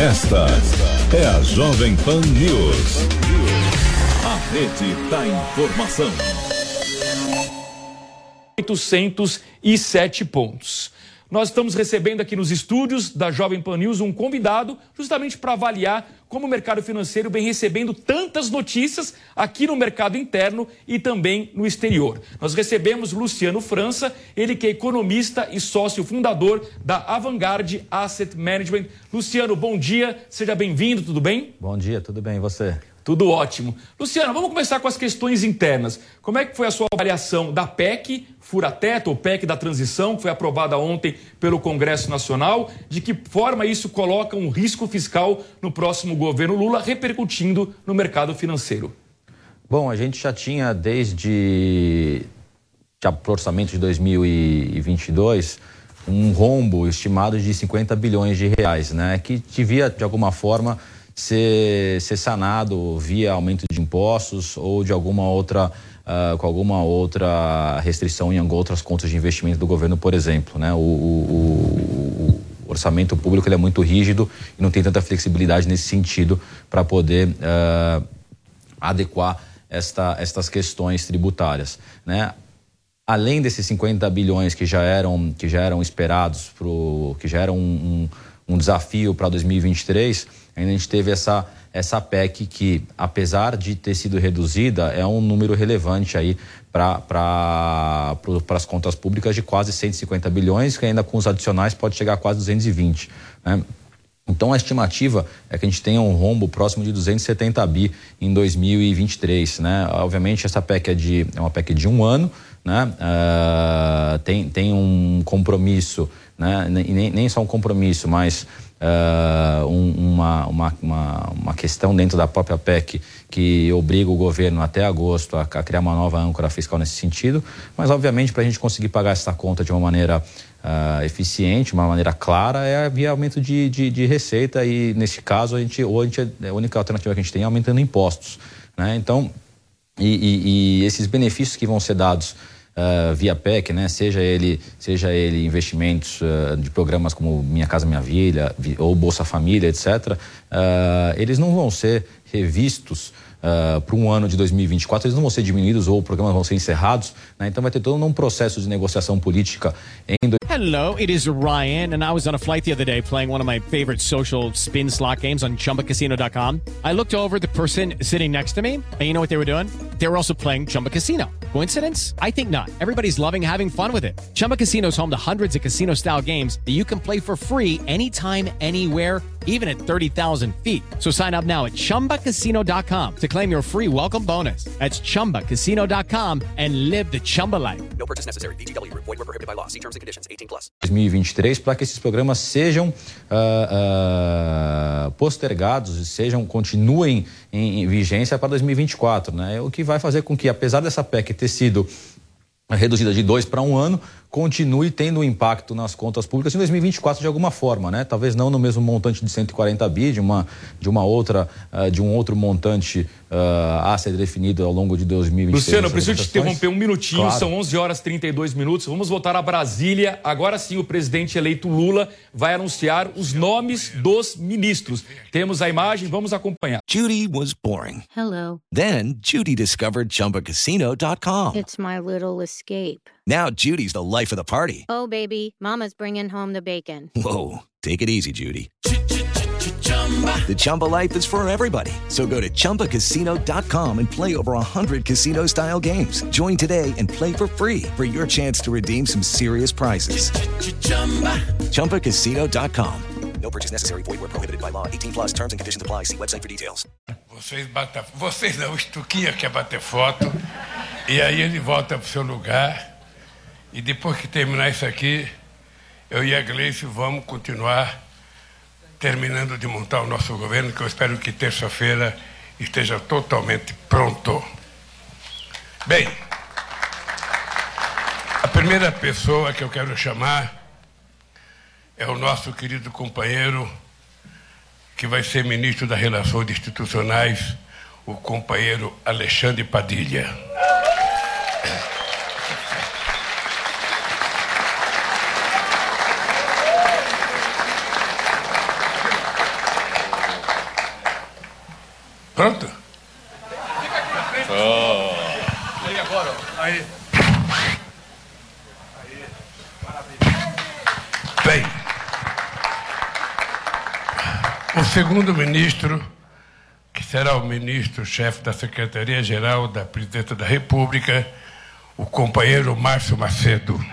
Esta é a Jovem Pan News. A rede da informação. 807 pontos. Nós estamos recebendo aqui nos estúdios da Jovem Pan News um convidado justamente para avaliar como o mercado financeiro vem recebendo tantas notícias aqui no mercado interno e também no exterior. Nós recebemos Luciano França, ele que é economista e sócio fundador da Avantgarde Asset Management. Luciano, bom dia, seja bem-vindo, tudo bem? Bom dia, tudo bem, e você? Tudo ótimo. Luciano, vamos começar com as questões internas. Como é que foi a sua avaliação da PEC, Fura-Teto, ou PEC da Transição, que foi aprovada ontem pelo Congresso Nacional? De que forma isso coloca um risco fiscal no próximo governo Lula, repercutindo no mercado financeiro? Bom, a gente já tinha desde pro orçamento de 2022 um rombo estimado de 50 bilhões de reais, né? Que devia, de alguma forma, ser, ser sanado via aumento de impostos ou de alguma outra ah, com alguma outra restrição em outras contas de investimento do governo, por exemplo, né? O, o- o orçamento público é muito rígido e não tem tanta flexibilidade nesse sentido para poder ah, adequar esta, estas questões tributárias, né? além desses 50 bilhões que já eram, que já eram esperados, pro, que já eram um, um, um desafio para 2023, ainda a gente teve essa, essa PEC que, apesar de ter sido reduzida, é um número relevante aí para as contas públicas de quase 150 bilhões, que ainda com os adicionais pode chegar a quase 220. Né? Então a estimativa é que a gente tenha um rombo próximo de 270 bi em 2023, né? Obviamente essa PEC é, de, é uma PEC de um ano, né? Ah, tem, tem um compromisso, né? nem, nem só um compromisso, mas ah, um, uma, uma, uma, uma, questão dentro da própria PEC que obriga o governo até agosto a, a criar uma nova âncora fiscal nesse sentido, mas obviamente para a gente conseguir pagar essa conta de uma maneira uh, eficiente, uma maneira clara, é via aumento de, de, de, receita e nesse caso a gente, ou a, gente, a única alternativa que a gente tem é aumentando impostos. Né? Então, e, e, e esses benefícios que vão ser dados Uh, via PEC, né? seja ele seja ele investimentos uh, de programas como Minha Casa Minha Vida ou Bolsa Família, etc. Uh, eles não vão ser revistos uh, para um ano de 2024, eles não vão ser diminuídos ou programas vão ser encerrados, né? Então vai ter todo um processo de negociação política em Hello, it is Ryan, and I was on a flight the other day playing one of my favorite social spin slot games on ChumbaCasino.com. I looked over the person sitting next to me, and you know what they were doing? They were also playing Chumba Casino. Coincidence? I think not. Everybody's loving having fun with it. Chumba Casino is home to hundreds of casino-style games that you can play for free anytime, anywhere even at 30,000 feet. So sign up now at ChumbaCasino.com to claim your free welcome bonus. That's ChumbaCasino.com and live the Chumba life. No purchase necessary. VGW. Void were prohibited by law. See terms and conditions. 18 plus. 2023 para que esses programas sejam uh, uh, postergados e sejam continuem em, em vigência para 2024, né? O que vai fazer com que, apesar dessa PEC ter sido reduzida de dois para um ano, continue tendo um impacto nas contas públicas em 2024 de alguma forma, né? Talvez não no mesmo montante de 140 bi, de uma, de uma outra, uh, de um outro montante uh, a ser definido ao longo de 2023. Luciano, eu preciso te interromper um minutinho, claro. são 11 horas e 32 minutos. Vamos voltar a Brasília. Agora sim, o presidente eleito Lula vai anunciar os nomes dos ministros. Temos a imagem, vamos acompanhar. Judy was boring. Hello. Then Judy discovered chumbacasino.com. It's my little escape. Now Judy's the life of the party. Oh, baby, Mama's bringing home the bacon. Whoa. Take it easy, Judy. The Chumba life is for everybody. So go to ChumbaCasino.com and play over 100 casino style games. Join today and play for free for your chance to redeem some serious prizes. ChumbaCasino.com. No purchase necessary. Void where prohibited by law. 18 plus terms and conditions apply. See website for details. Vocês, bata, vocês não, o Estuquinha quer bater foto. E aí ele volta pro seu lugar. E depois que terminar isso aqui, eu e a Gleice vamos continuar terminando de montar o nosso governo, que eu espero que terça-feira esteja totalmente pronto. Bem, a primeira pessoa que eu quero chamar é o nosso querido companheiro, que vai ser ministro das Relações Institucionais, o companheiro Alexandre Padilha. Pronto? Oh. Aí agora, aí. Bem, o segundo ministro, que será o ministro-chefe da Secretaria-Geral da Presidência da República, o companheiro Márcio Macedo. Vem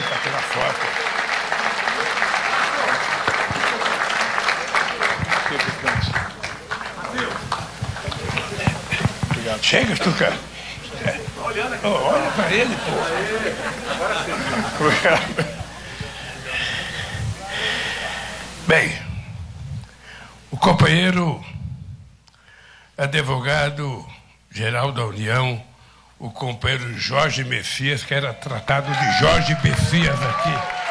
para tirar foto. Chega, Stuka. Oh, olha para ele, pô. Bem, o companheiro advogado geral da União, o companheiro Jorge Messias, que era tratado de Jorge Messias aqui.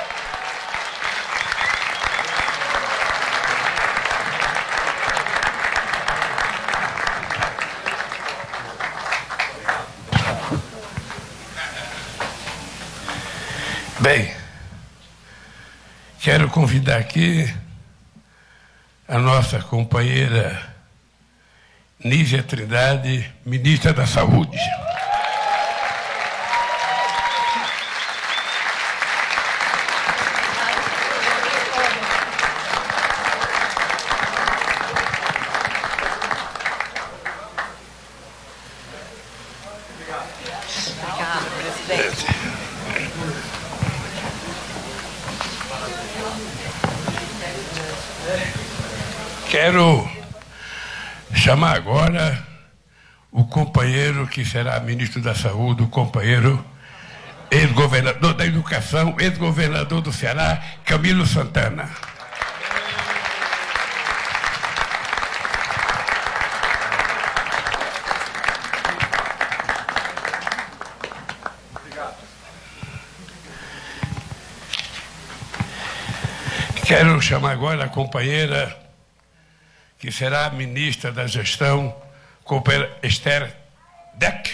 Bem, quero convidar aqui a nossa companheira Nízia Trindade, ministra da Saúde. Quero chamar agora o companheiro que será ministro da Saúde, o companheiro ex-governador da Educação, ex-governador do Ceará, Camilo Santana. Quero chamar agora a companheira que será ministra da Gestão, Esther Deck.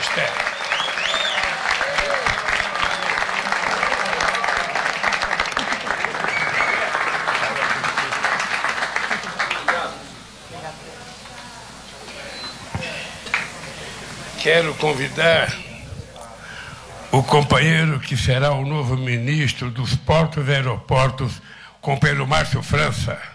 Esther. Quero convidar o companheiro que será o novo ministro dos Portos e Aeroportos, companheiro Márcio França.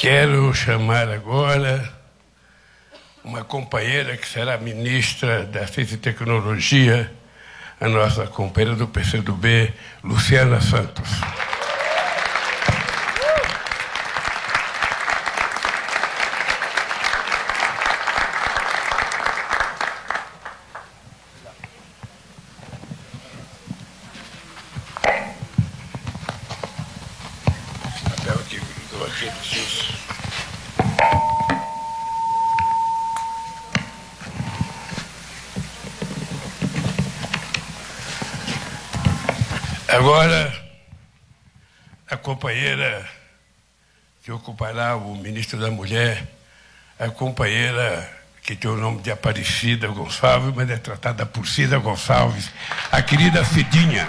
Quero chamar agora uma companheira que será ministra da Ciência e Tecnologia, a nossa companheira do PCdoB, Luciana Santos. Papel aqui, grudou aqui, preciso. Agora, a companheira que ministro da Mulher, a companheira que tem o nome de Aparecida Gonçalves, mas é tratada por Cida Gonçalves, a querida Cidinha.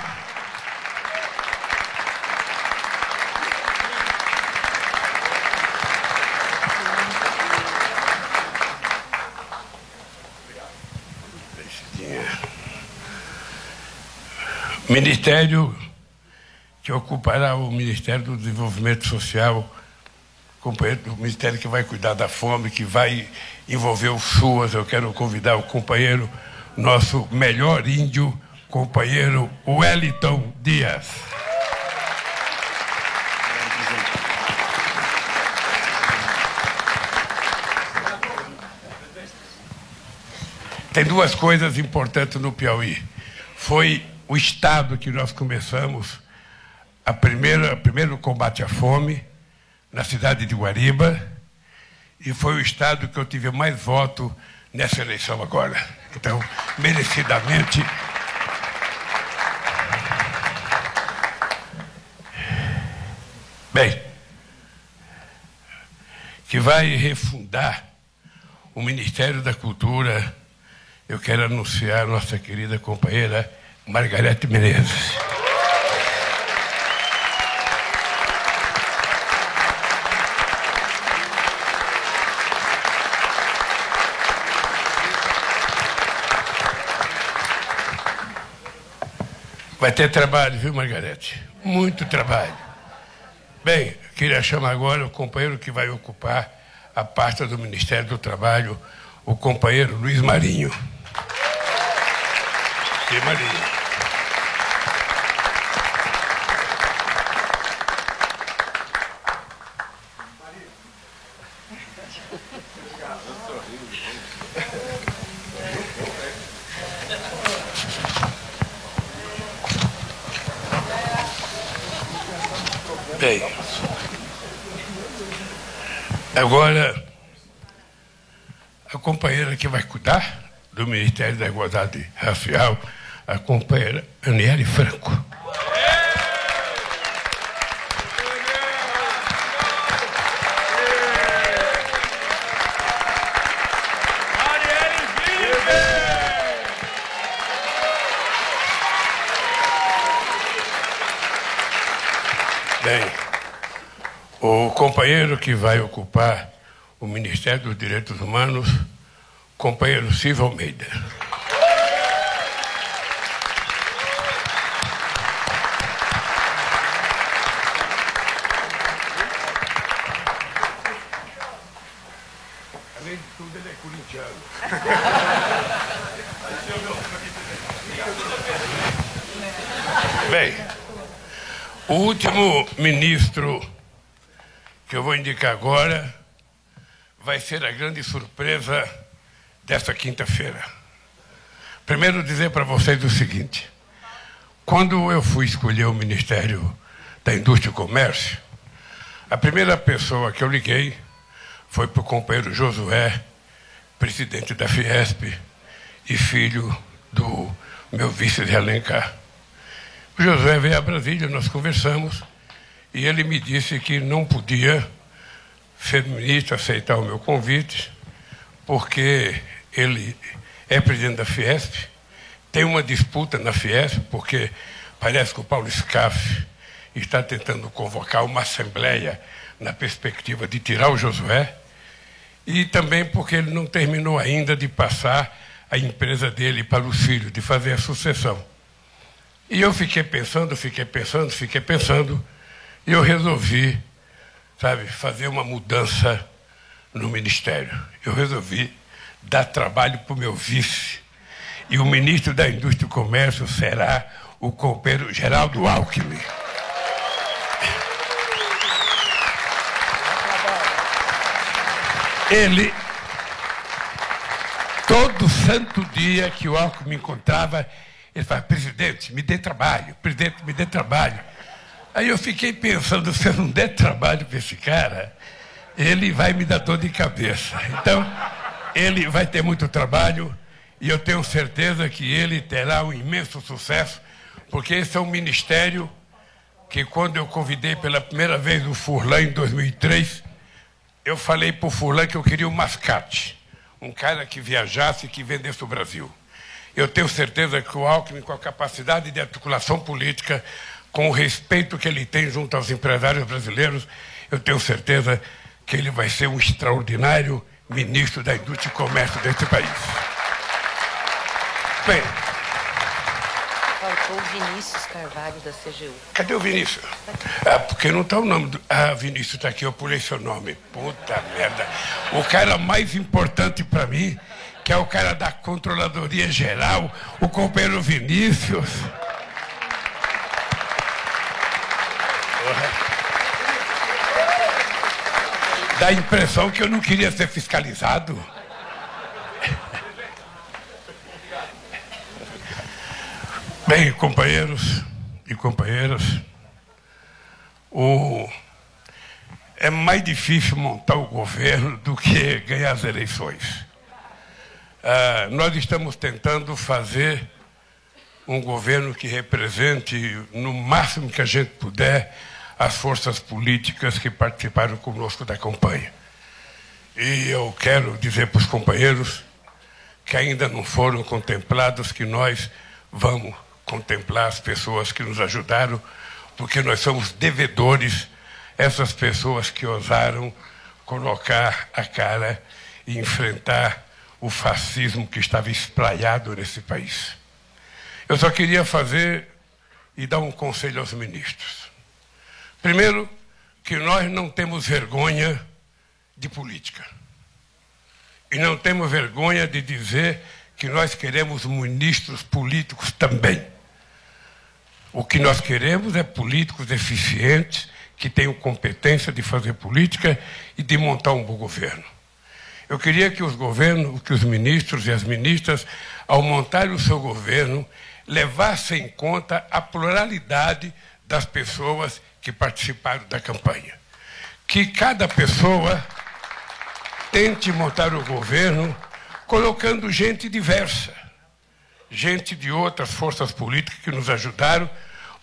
Ministério que ocupará o Ministério do Desenvolvimento Social, companheiro do Ministério que vai cuidar da fome, que vai envolver o SUAS. Eu quero convidar o companheiro, nosso melhor índio, companheiro Wellington Dias. Tem duas coisas importantes no Piauí. Foi o estado que nós começamos a primeira, primeiro combate à fome na cidade de Guariba e foi o estado que eu tive mais voto nessa eleição agora. Então, merecidamente. Bem, que vai refundar o Ministério da Cultura, eu quero anunciar a nossa querida companheira Margarete Menezes. Vai ter trabalho, viu, Margarete? Muito trabalho. Bem, queria chamar agora o companheiro que vai ocupar a pasta do Ministério do Trabalho, o companheiro Luiz Marinho. Luiz Marinho. Bem, agora a companheira que vai cuidar do Ministério da Igualdade Racial, a companheira Aniele Franco. Bem, o companheiro que vai ocupar o Ministério dos Direitos Humanos, companheiro Silvio Almeida. Além de tudo, ele é corintiano. Bem, o último ministro que eu vou indicar agora vai ser a grande surpresa desta quinta-feira. Primeiro, dizer para vocês o seguinte: quando eu fui escolher o Ministério da Indústria e Comércio, a primeira pessoa que eu liguei foi para o companheiro Josué, presidente da Fiesp e filho do meu vice de Alencar. O Josué veio a Brasília, nós conversamos, e ele me disse que não podia ser ministro aceitar o meu convite, porque ele é presidente da Fiesp, tem uma disputa na Fiesp, porque parece que o Paulo Scaff está tentando convocar uma assembleia na perspectiva de tirar o Josué, e também porque ele não terminou ainda de passar a empresa dele para os filhos, de fazer a sucessão. E eu fiquei pensando, fiquei pensando, fiquei pensando, e eu resolvi, sabe, fazer uma mudança no ministério. Eu resolvi dar trabalho para o meu vice. E o ministro da Indústria e Comércio será o companheiro Geraldo Alckmin. Ele, todo santo dia que o Alckmin me encontrava, ele fala, presidente, me dê trabalho, presidente, me dê trabalho. Aí eu fiquei pensando, se eu não der trabalho para esse cara, ele vai me dar dor de cabeça. Então, ele vai ter muito trabalho e eu tenho certeza que ele terá um imenso sucesso, porque esse é um ministério que quando eu convidei pela primeira vez o Furlan em 2003, eu falei para o Furlan que eu queria um mascate, um cara que viajasse e que vendesse o Brasil. Eu tenho certeza que o Alckmin, com a capacidade de articulação política, com o respeito que ele tem junto aos empresários brasileiros, eu tenho certeza que ele vai ser um extraordinário ministro da Indústria e Comércio deste país. Bem, Faltou o Vinícius Carvalho da CGU. cadê o Vinícius? Ah, porque não está o nome do. Ah, Vinícius está aqui, eu pulei seu nome. Puta merda. O cara mais importante para mim, que é o cara da Controladoria Geral, o companheiro Vinícius. Porra. Dá a impressão que eu não queria ser fiscalizado. Bem, companheiros e companheiras, o... é mais difícil montar o governo do que ganhar as eleições. Ah, nós estamos tentando fazer um governo que represente, no máximo que a gente puder, as forças políticas que participaram conosco da campanha. E eu quero dizer para os companheiros que ainda não foram contemplados que nós vamos contemplar as pessoas que nos ajudaram, porque nós somos devedores essas pessoas que ousaram colocar a cara e enfrentar o fascismo que estava espraiado nesse país. Eu só queria fazer e dar um conselho aos ministros. Primeiro, que nós não temos vergonha de política. E não temos vergonha de dizer que nós queremos ministros políticos também. O que nós queremos é políticos eficientes, que tenham competência de fazer política e de montar um bom governo. Eu queria que os governos, que os ministros e as ministras, ao montarem o seu governo, levassem em conta a pluralidade das pessoas que participaram da campanha. Que cada pessoa tente montar o governo colocando gente diversa, gente de outras forças políticas que nos ajudaram,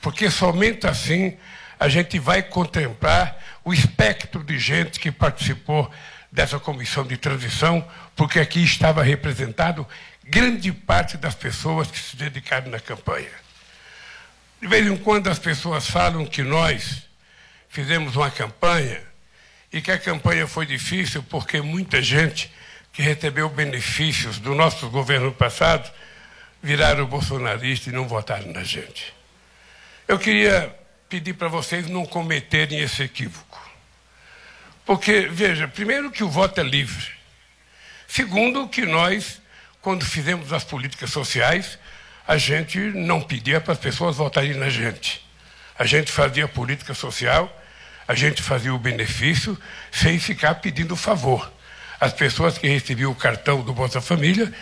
porque somente assim a gente vai contemplar o espectro de gente que participou dessa comissão de transição, porque aqui estava representado grande parte das pessoas que se dedicaram na campanha. De vez em quando as pessoas falam que nós fizemos uma campanha e que a campanha foi difícil porque muita gente que recebeu benefícios do nosso governo passado viraram bolsonaristas e não votaram na gente. Eu queria pedir para vocês não cometerem esse equívoco. Porque, veja, primeiro que o voto é livre. Segundo, que nós, quando fizemos as políticas sociais, a gente não pedia para as pessoas votarem na gente. A gente fazia política social, a gente fazia o benefício sem ficar pedindo favor. As pessoas que recebiam o cartão do Bolsa Família,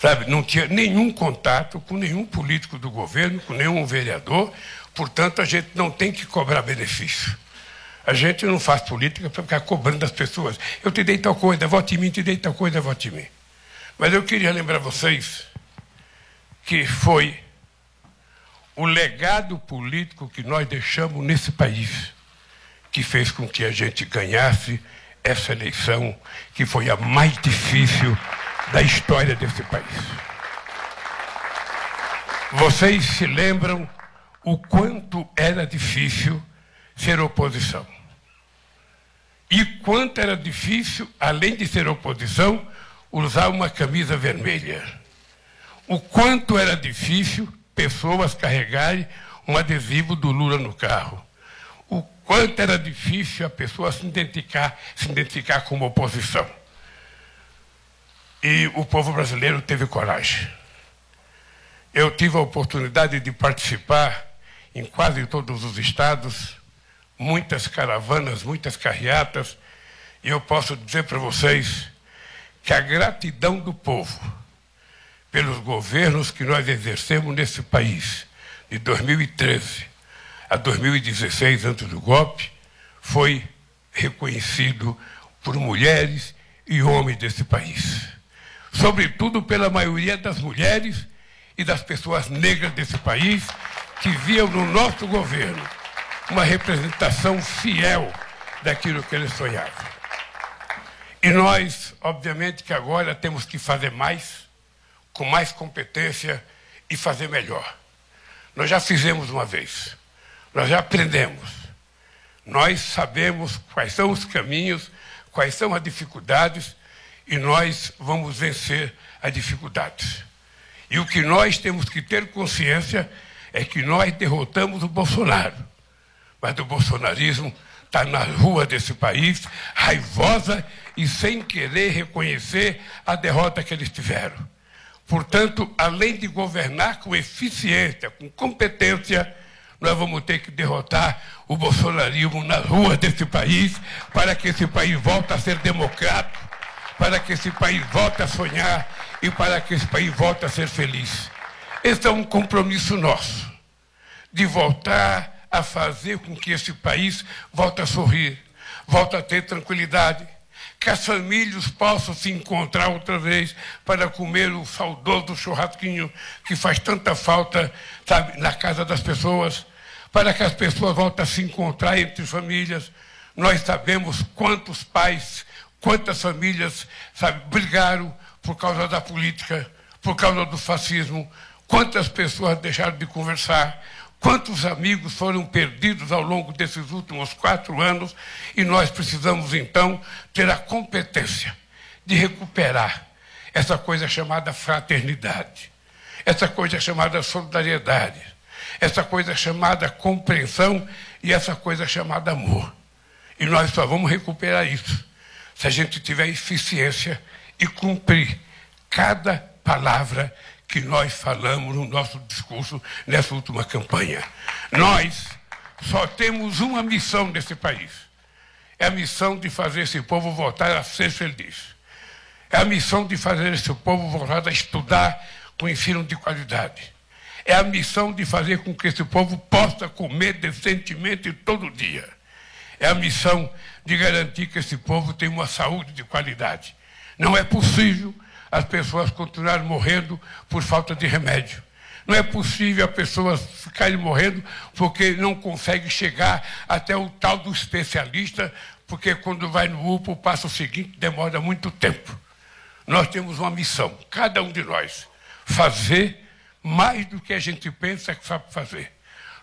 sabe, não tinha nenhum contato com nenhum político do governo, com nenhum vereador, portanto a gente não tem que cobrar benefício. A gente não faz política para ficar cobrando das pessoas. Eu te dei tal coisa, vote em mim, te dei tal coisa, vote em mim. Mas eu queria lembrar vocês que foi o legado político que nós deixamos nesse país que fez com que a gente ganhasse essa eleição, que foi a mais difícil da história desse país. Vocês se lembram o quanto era difícil ser oposição. E quanto era difícil, além de ser oposição, usar uma camisa vermelha. O quanto era difícil pessoas carregarem um adesivo do Lula no carro. O quanto era difícil a pessoa se identificar, se identificar como oposição. E o povo brasileiro teve coragem. Eu tive a oportunidade de participar em quase todos os estados, muitas caravanas, muitas carreatas, e eu posso dizer para vocês que a gratidão do povo pelos governos que nós exercemos nesse país, de 2013 a 2016, antes do golpe, foi reconhecido por mulheres e homens desse país. Sobretudo pela maioria das mulheres e das pessoas negras desse país, que viam no nosso governo uma representação fiel daquilo que eles sonhavam. E nós, obviamente, que agora temos que fazer mais, com mais competência e fazer melhor. Nós já fizemos uma vez, nós já aprendemos, nós sabemos quais são os caminhos, quais são as dificuldades e nós vamos vencer as dificuldades. E o que nós temos que ter consciência é que nós derrotamos o Bolsonaro, mas o bolsonarismo está na rua desse país, raivosa e sem querer reconhecer a derrota que eles tiveram. Portanto, além de governar com eficiência, com competência, nós vamos ter que derrotar o bolsonarismo nas ruas desse país para que esse país volte a ser democrático, para que esse país volte a sonhar e para que esse país volte a ser feliz. Esse é um compromisso nosso, de voltar a fazer com que esse país volte a sorrir, volte a ter tranquilidade, que as famílias possam se encontrar outra vez para comer o saudoso churrasquinho que faz tanta falta, sabe, na casa das pessoas, para que as pessoas voltem a se encontrar entre famílias. Nós sabemos quantos pais, quantas famílias, sabe, brigaram por causa da política, por causa do fascismo, quantas pessoas deixaram de conversar, Quantos amigos foram perdidos ao longo desses últimos quatro anos e nós precisamos, então, ter a competência de recuperar essa coisa chamada fraternidade, essa coisa chamada solidariedade, essa coisa chamada compreensão e essa coisa chamada amor. E nós só vamos recuperar isso se a gente tiver eficiência e cumprir cada palavra que nós falamos no nosso discurso nessa última campanha. Nós só temos uma missão nesse país. É a missão de fazer esse povo voltar a ser feliz. É a missão de fazer esse povo voltar a estudar com ensino de qualidade. É a missão de fazer com que esse povo possa comer decentemente todo dia. É a missão de garantir que esse povo tenha uma saúde de qualidade. Não é possível as pessoas continuarem morrendo por falta de remédio. Não é possível as pessoas ficarem morrendo porque não conseguem chegar até o tal do especialista, porque quando vai no UPA, o passo seguinte demora muito tempo. Nós temos uma missão, cada um de nós, fazer mais do que a gente pensa que sabe fazer.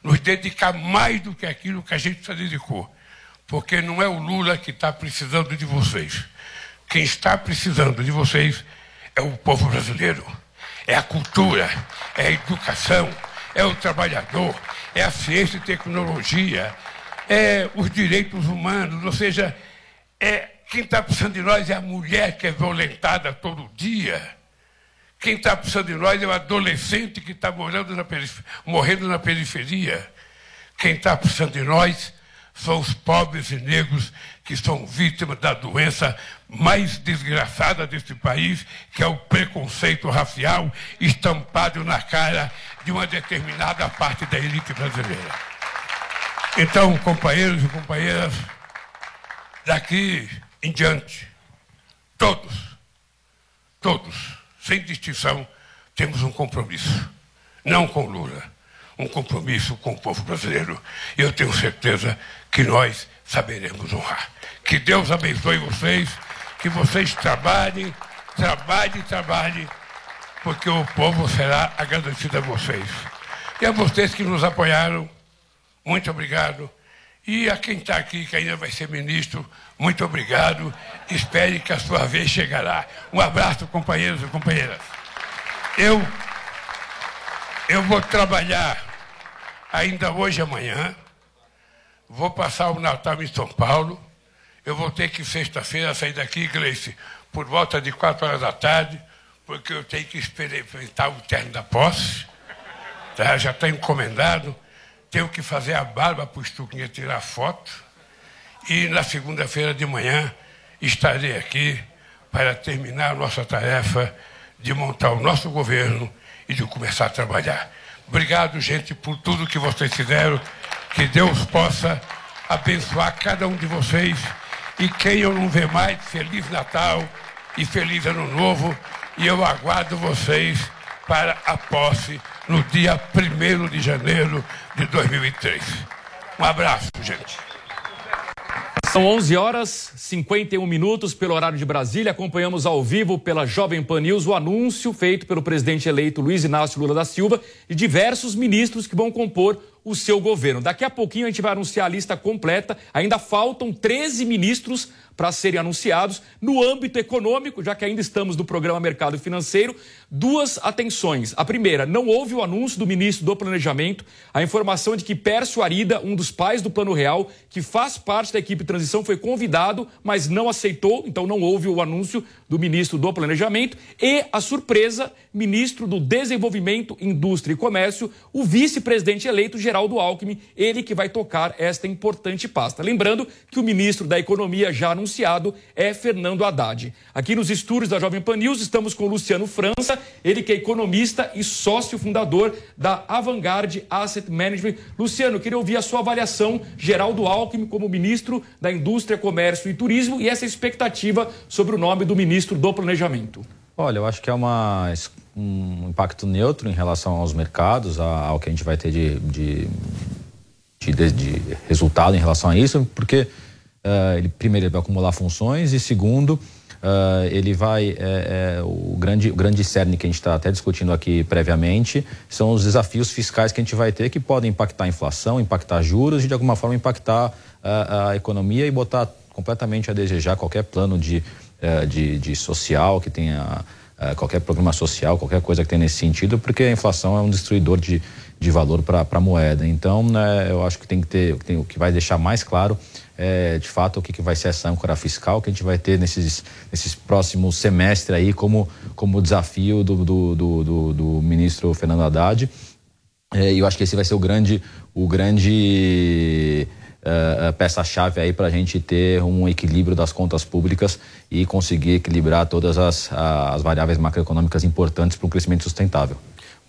Nos dedicar mais do que aquilo que a gente se dedicou. Porque não é o Lula que está precisando de vocês. Quem está precisando de vocês é o povo brasileiro, é a cultura, é a educação, é o trabalhador, é a ciência e tecnologia, é os direitos humanos, ou seja, é quem está precisando de nós é a mulher que é violentada todo dia, Quem está precisando de nós é o adolescente que está morrendo na periferia. Quem está precisando de nós são os pobres e negros que são vítimas da doença mais desgraçada deste país, que é o preconceito racial estampado na cara de uma determinada parte da elite brasileira. Então, companheiros e companheiras, daqui em diante, todos, todos, sem distinção, temos um compromisso. Não com Lula, um compromisso com o povo brasileiro. E eu tenho certeza que nós saberemos honrar. Que Deus abençoe vocês, que vocês trabalhem, trabalhem, trabalhem, porque o povo será agradecido a vocês. E a vocês que nos apoiaram, muito obrigado. E a quem está aqui, que ainda vai ser ministro, muito obrigado. Espere que a sua vez chegará. Um abraço, companheiros e companheiras. Eu, eu vou trabalhar ainda hoje e amanhã. Vou passar o Natal em São Paulo. Eu vou ter que, sexta-feira, sair daqui, Gleice, por volta de quatro horas da tarde, porque eu tenho que experimentar o terno da posse. Tá? Já está encomendado. Tenho que fazer a barba para o Estuquinha tirar foto. E na segunda-feira de manhã estarei aqui para terminar a nossa tarefa de montar o nosso governo e de começar a trabalhar. Obrigado, gente, por tudo que vocês fizeram. Que Deus possa abençoar cada um de vocês. E quem eu não ver mais, Feliz Natal e Feliz Ano Novo. E eu aguardo vocês para a posse no dia 1 de janeiro de 2003. Um abraço, gente. São 11 horas 51 minutos pelo horário de Brasília. Acompanhamos ao vivo pela Jovem Pan News o anúncio feito pelo presidente eleito Luiz Inácio Lula da Silva de diversos ministros que vão compor o seu governo. Daqui a pouquinho a gente vai anunciar a lista completa. Ainda faltam 13 ministros para serem anunciados. No âmbito econômico, já que ainda estamos no programa Mercado Financeiro, duas atenções. A primeira, não houve o anúncio do ministro do Planejamento, a informação de que Pércio Arida, um dos pais do Plano Real, que faz parte da equipe de transição, foi convidado, mas não aceitou, então não houve o anúncio do ministro do Planejamento. E a surpresa, ministro do Desenvolvimento, Indústria e Comércio, o vice-presidente eleito, Geraldo Alckmin, ele que vai tocar esta importante pasta. Lembrando que o ministro da Economia já anunciado é Fernando Haddad. Aqui nos estúdios da Jovem Pan News estamos com Luciano França, ele que é economista e sócio fundador da Avantgarde Asset Management. Luciano, queria ouvir a sua avaliação geral do Alckmin como ministro da Indústria, Comércio e Turismo e essa expectativa sobre o nome do ministro do Planejamento. Olha, eu acho que é uma, um impacto neutro em relação aos mercados, ao que a gente vai ter de, de, de- de resultado em relação a isso, porque eh, ele primeiro ele vai acumular funções e segundo eh, ele vai eh, eh, o grande o grande cerne que a gente está até discutindo aqui previamente são os desafios fiscais que a gente vai ter que podem impactar a inflação, impactar juros e de alguma forma impactar ah, a economia e botar completamente a desejar qualquer plano de, eh, de, de social que tenha eh, qualquer programa social, qualquer coisa que tenha nesse sentido, porque a inflação é um destruidor de, de valor para a moeda. Então, né, eu acho que tem que ter, tem, o que vai deixar mais claro é, de fato, o que, que vai ser essa âncora fiscal que a gente vai ter nesses, nesses próximos semestres aí como, como desafio do, do, do, do, do ministro Fernando Haddad. É, E eu acho que esse vai ser o grande, o grande eh, peça-chave aí para a gente ter um equilíbrio das contas públicas e conseguir equilibrar todas as, as variáveis macroeconômicas importantes para um crescimento sustentável.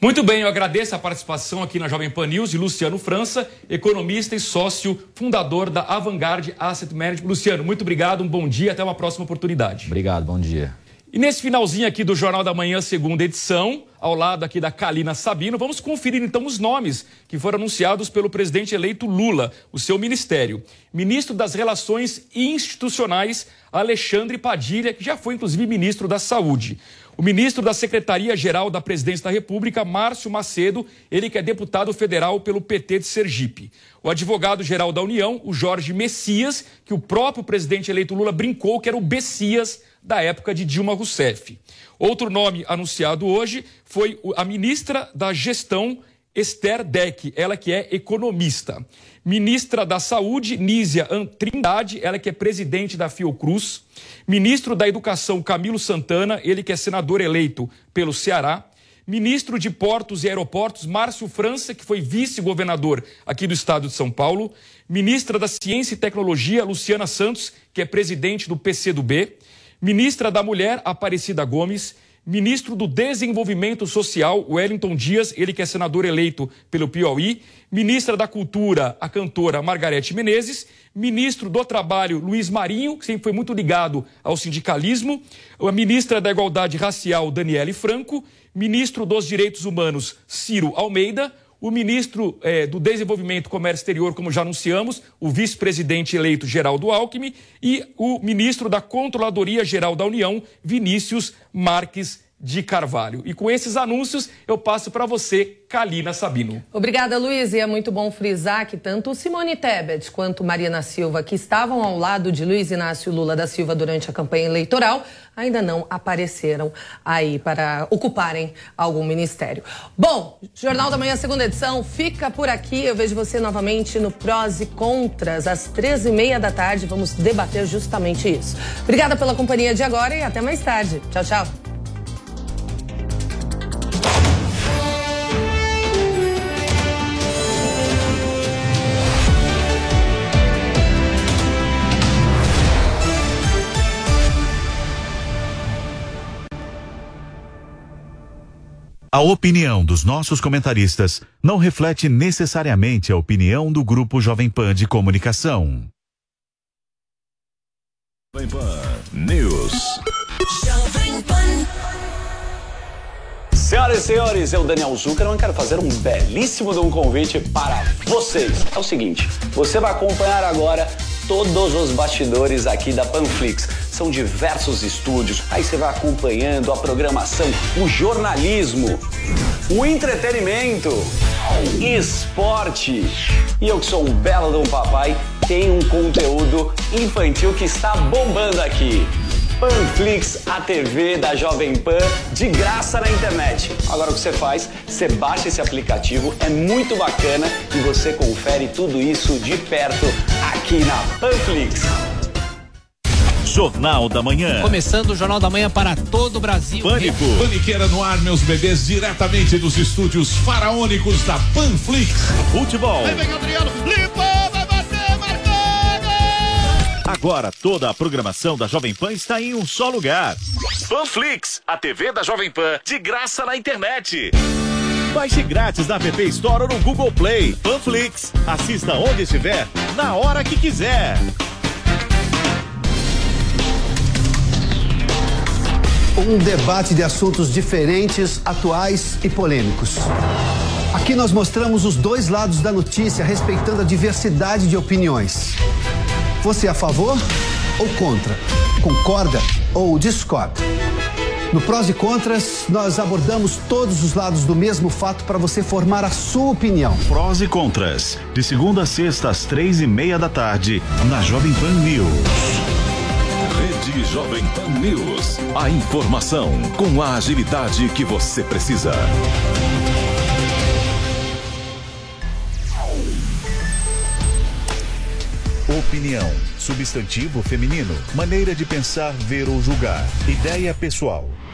Muito bem, eu agradeço a participação aqui na Jovem Pan News de Luciano França, economista e sócio fundador da Avantgarde Asset Management. Luciano, muito obrigado, um bom dia, até uma próxima oportunidade. Obrigado, bom dia. E nesse finalzinho aqui do Jornal da Manhã, segunda edição, ao lado aqui da Kalina Sabino, vamos conferir então os nomes que foram anunciados pelo presidente eleito Lula, o seu ministério. Ministro das Relações Institucionais, Alexandre Padilha, que já foi inclusive ministro da Saúde. O ministro da Secretaria-Geral da Presidência da República, Márcio Macedo, ele que é deputado federal pelo PT de Sergipe. O advogado-geral da União, o Jorge Messias, que o próprio presidente eleito Lula brincou que era o Bessias da época de Dilma Rousseff. Outro nome anunciado hoje foi a ministra da Gestão, Esther Deck, ela que é economista. Ministra da Saúde, Nízia Trindade, ela que é presidente da Fiocruz. Ministro da Educação, Camilo Santana, ele que é senador eleito pelo Ceará. Ministro de Portos e Aeroportos, Márcio França, que foi vice-governador aqui do estado de São Paulo. Ministra da Ciência e Tecnologia, Luciana Santos, que é presidente do PCdoB. Ministra da Mulher, Aparecida Gomes. Ministro do Desenvolvimento Social, Wellington Dias, ele que é senador eleito pelo Piauí. Ministra da Cultura, a cantora Margarete Menezes. Ministro do Trabalho, Luiz Marinho, que sempre foi muito ligado ao sindicalismo. A ministra da Igualdade Racial, Daniele Franco. Ministro dos Direitos Humanos, Ciro Almeida o ministro eh, do Desenvolvimento e Comércio Exterior, como já anunciamos, o vice-presidente eleito Geraldo Alckmin, e o ministro da Controladoria Geral da União, Vinícius Marques de Carvalho. E com esses anúncios, eu passo para você, Kalina Sabino. Obrigada, Luiz. E é muito bom frisar que tanto Simone Tebet quanto Mariana Silva, que estavam ao lado de Luiz Inácio Lula da Silva durante a campanha eleitoral, ainda não apareceram aí para ocuparem algum ministério. Bom, Jornal da Manhã, segunda edição, fica por aqui. Eu vejo você novamente no Prós e Contras, às 13h30 da tarde. Vamos debater justamente isso. Obrigada pela companhia de agora e até mais tarde. Tchau, tchau. A opinião dos nossos comentaristas não reflete necessariamente a opinião do Grupo Jovem Pan de Comunicação. Jovem Pan News. Jovem Pan. Senhoras e senhores, eu, Daniel Zuckerman, quero fazer um belíssimo de um convite para vocês. É o seguinte, você vai acompanhar agora todos os bastidores aqui da Panflix. São diversos estúdios, aí você vai acompanhando a programação, o jornalismo, o entretenimento, esporte. E eu que sou um belo de um papai, tenho um conteúdo infantil que está bombando aqui. Panflix, a TV da Jovem Pan, de graça na internet. Agora o que você faz? Você baixa esse aplicativo, é muito bacana e você confere tudo isso de perto aqui na Panflix. Jornal da Manhã. Começando o Jornal da Manhã para todo o Brasil. Pânico. Paniqueira no ar, meus bebês, diretamente dos estúdios faraônicos da Panflix. Futebol. vem Adriano, limpou, vai bater, marcou! Agora toda a programação da Jovem Pan está em um só lugar. Panflix, a TV da Jovem Pan, de graça na internet. Baixe grátis na App Store ou no Google Play. Panflix, assista onde estiver, na hora que quiser. Um debate de assuntos diferentes, atuais e polêmicos. Aqui nós mostramos os dois lados da notícia, respeitando a diversidade de opiniões. Você é a favor ou contra? Concorda ou discorda? No Prós e Contras, nós abordamos todos os lados do mesmo fato para você formar a sua opinião. Prós e contras, de segunda a sexta às três e meia da tarde, na Jovem Pan News. Rede Jovem Pan News. A informação com a agilidade que você precisa. Opinião, substantivo feminino, maneira de pensar, ver ou julgar, ideia pessoal.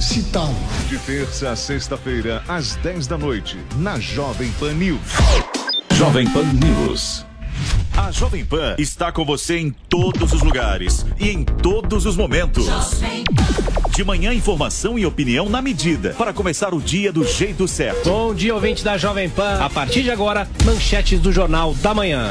citado. De terça a sexta-feira, às 10 da noite, na Jovem Pan News. Jovem Pan News. A Jovem Pan está com você em todos os lugares e em todos os momentos. De manhã, informação e opinião na medida para começar o dia do jeito certo. Bom dia, ouvinte da Jovem Pan. A partir de agora, manchetes do Jornal da Manhã.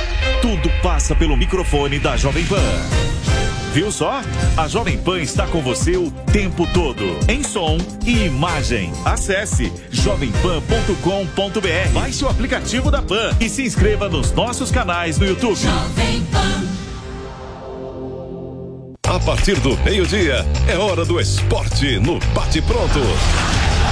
Tudo passa pelo microfone da Jovem Pan. Viu só? A Jovem Pan está com você o tempo todo, em som e imagem. Acesse jovempan.com.br. Baixe o aplicativo da Pan e se inscreva nos nossos canais no YouTube. A partir do meio-dia, é hora do esporte no Bate Pronto.